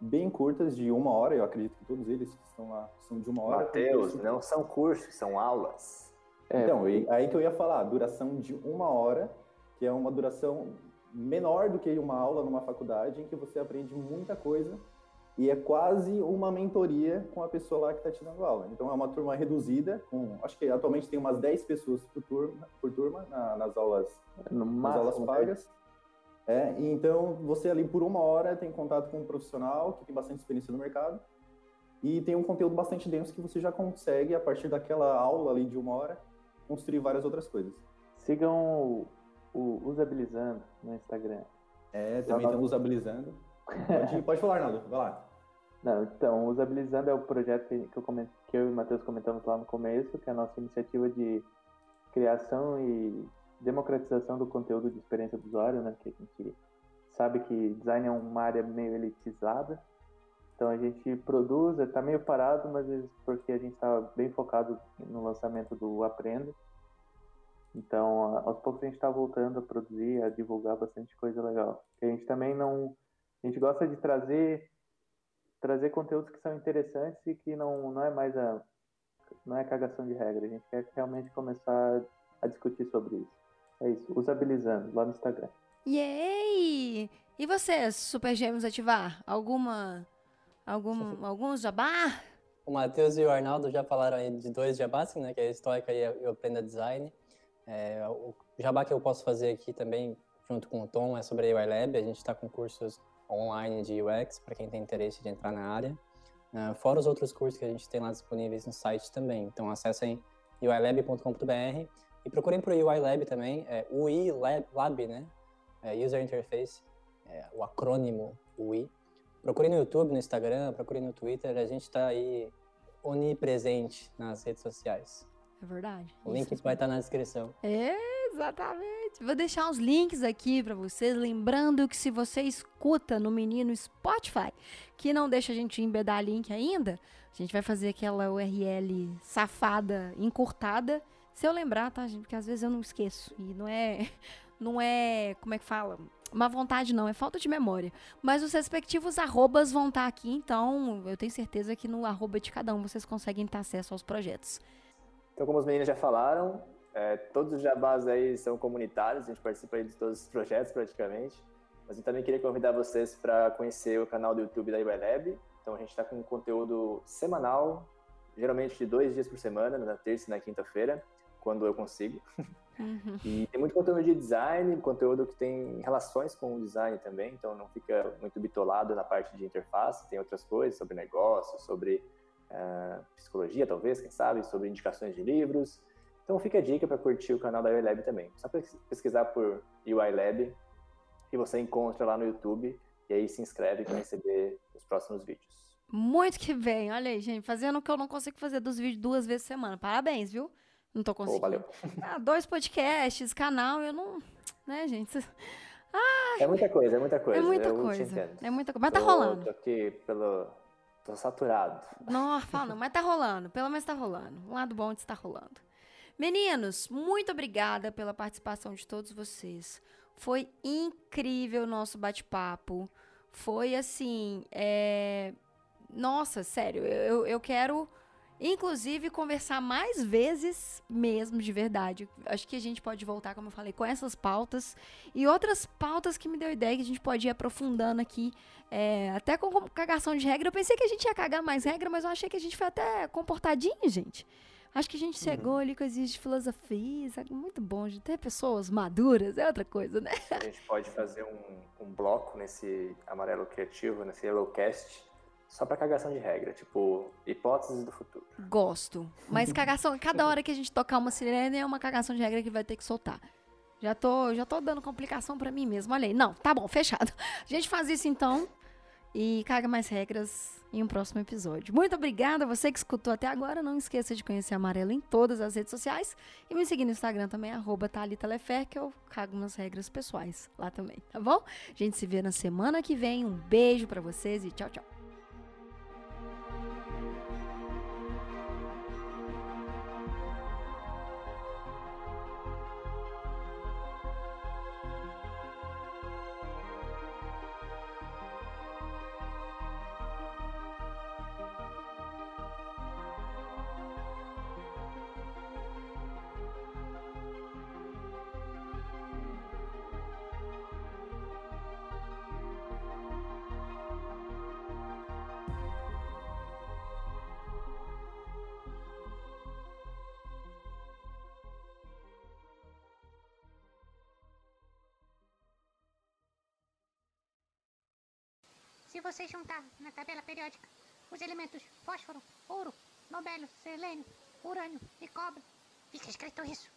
bem curtas, de uma hora, eu acredito que todos eles que estão lá são de uma hora. Mateus, não são cursos, são aulas. É, então, aí que eu ia falar, duração de uma hora, que é uma duração menor do que uma aula numa faculdade, em que você aprende muita coisa e é quase uma mentoria com a pessoa lá que está te dando aula. Então é uma turma reduzida, com, acho que atualmente tem umas 10 pessoas por turma, por turma na, nas aulas, no nas aulas pagas. É, então você ali por uma hora tem contato com um profissional que tem bastante experiência no mercado e tem um conteúdo bastante denso que você já consegue, a partir daquela aula ali de uma hora, construir várias outras coisas. Sigam o, o Usabilizando no Instagram. É, também estamos usabilizando. Pode, pode falar, Arnaldo, vai lá. Não, então, o Usabilizando é o projeto que, eu, coment... que eu e o Matheus comentamos lá no começo, que é a nossa iniciativa de criação e democratização do conteúdo de experiência do usuário, né? Que a gente sabe que design é uma área meio elitizada. Então a gente produz, está meio parado, mas porque a gente está bem focado no lançamento do Aprenda. Então, aos poucos a gente está voltando a produzir, a divulgar bastante coisa legal. A gente também não, a gente gosta de trazer trazer conteúdos que são interessantes e que não não é mais a não é cagação de regra. A gente quer realmente começar a discutir sobre isso. É isso, usabilizando lá no Instagram. Yay! E vocês, Super Gêmeos Ativar? Alguma. Algum, alguns jabá? O Matheus e o Arnaldo já falaram aí de dois jabás, né? Que é a Histórica e o Aprenda Design. É, o jabá que eu posso fazer aqui também, junto com o Tom, é sobre a UI Lab. A gente está com cursos online de UX para quem tem interesse de entrar na área. Uh, fora os outros cursos que a gente tem lá disponíveis no site também. Então acessem uilab.com.br e procurem por UI Lab também, é UI Lab, Lab né? É User Interface, é o acrônimo UI. Procurem no YouTube, no Instagram, procurem no Twitter, a gente está aí onipresente nas redes sociais. É verdade. O link vai estar tá na descrição. É, exatamente. Vou deixar os links aqui para vocês. Lembrando que se você escuta no menino Spotify, que não deixa a gente embedar link ainda, a gente vai fazer aquela URL safada, encurtada se eu lembrar, tá, gente? Porque às vezes eu não esqueço. E não é. Não é. Como é que fala? Uma vontade não, é falta de memória. Mas os respectivos arrobas vão estar tá aqui, então eu tenho certeza que no arroba de cada um vocês conseguem ter acesso aos projetos. Então, como os meninos já falaram, é, todos os jabás aí são comunitários, a gente participa aí de todos os projetos praticamente. Mas eu também queria convidar vocês para conhecer o canal do YouTube da IBLab. Então a gente está com conteúdo semanal, geralmente de dois dias por semana, na terça e na quinta-feira quando eu consigo. Uhum. E tem muito conteúdo de design, conteúdo que tem relações com o design também, então não fica muito bitolado na parte de interface, tem outras coisas sobre negócio, sobre uh, psicologia, talvez, quem sabe, sobre indicações de livros. Então fica a dica para curtir o canal da UI Lab também. Só pesquisar por UI Lab e você encontra lá no YouTube e aí se inscreve para receber os próximos vídeos. Muito que bem, olha aí, gente, fazendo o que eu não consigo fazer dos vídeos duas vezes por semana. Parabéns, viu? Não tô conseguindo. Oh, valeu. Ah, dois podcasts, canal, eu não. Né, gente? é muita coisa, é muita coisa. É muita eu coisa. É muita coisa. Mas tá rolando. Tô aqui pelo. Tô saturado. Não, fala não, mas tá rolando. Pelo menos tá rolando. Um lado bom de estar rolando. Meninos, muito obrigada pela participação de todos vocês. Foi incrível o nosso bate-papo. Foi assim. É... Nossa, sério, eu, eu quero Inclusive, conversar mais vezes mesmo, de verdade. Acho que a gente pode voltar, como eu falei, com essas pautas e outras pautas que me deu ideia que a gente pode ir aprofundando aqui. É, até com cagação de regra. Eu pensei que a gente ia cagar mais regra, mas eu achei que a gente foi até comportadinho, gente. Acho que a gente chegou uhum. ali com as de filosofia, sabe? muito bom de ter pessoas maduras, é outra coisa, né? A gente pode fazer um, um bloco nesse amarelo criativo, nesse Yellowcast, só pra cagação de regra, tipo, hipóteses do futuro. Gosto. Mas cagação, cada hora que a gente tocar uma sirene é uma cagação de regra que vai ter que soltar. Já tô, já tô dando complicação para mim mesmo. Olha aí. Não, tá bom, fechado. A gente faz isso então. E caga mais regras em um próximo episódio. Muito obrigada a você que escutou até agora. Não esqueça de conhecer Amarelo em todas as redes sociais e me seguir no Instagram também, arroba que eu cago nas regras pessoais lá também, tá bom? A gente se vê na semana que vem. Um beijo para vocês e tchau, tchau. Você juntar na tabela periódica os elementos fósforo, ouro, nobélio, selênio, urânio e cobre, fica escrito isso.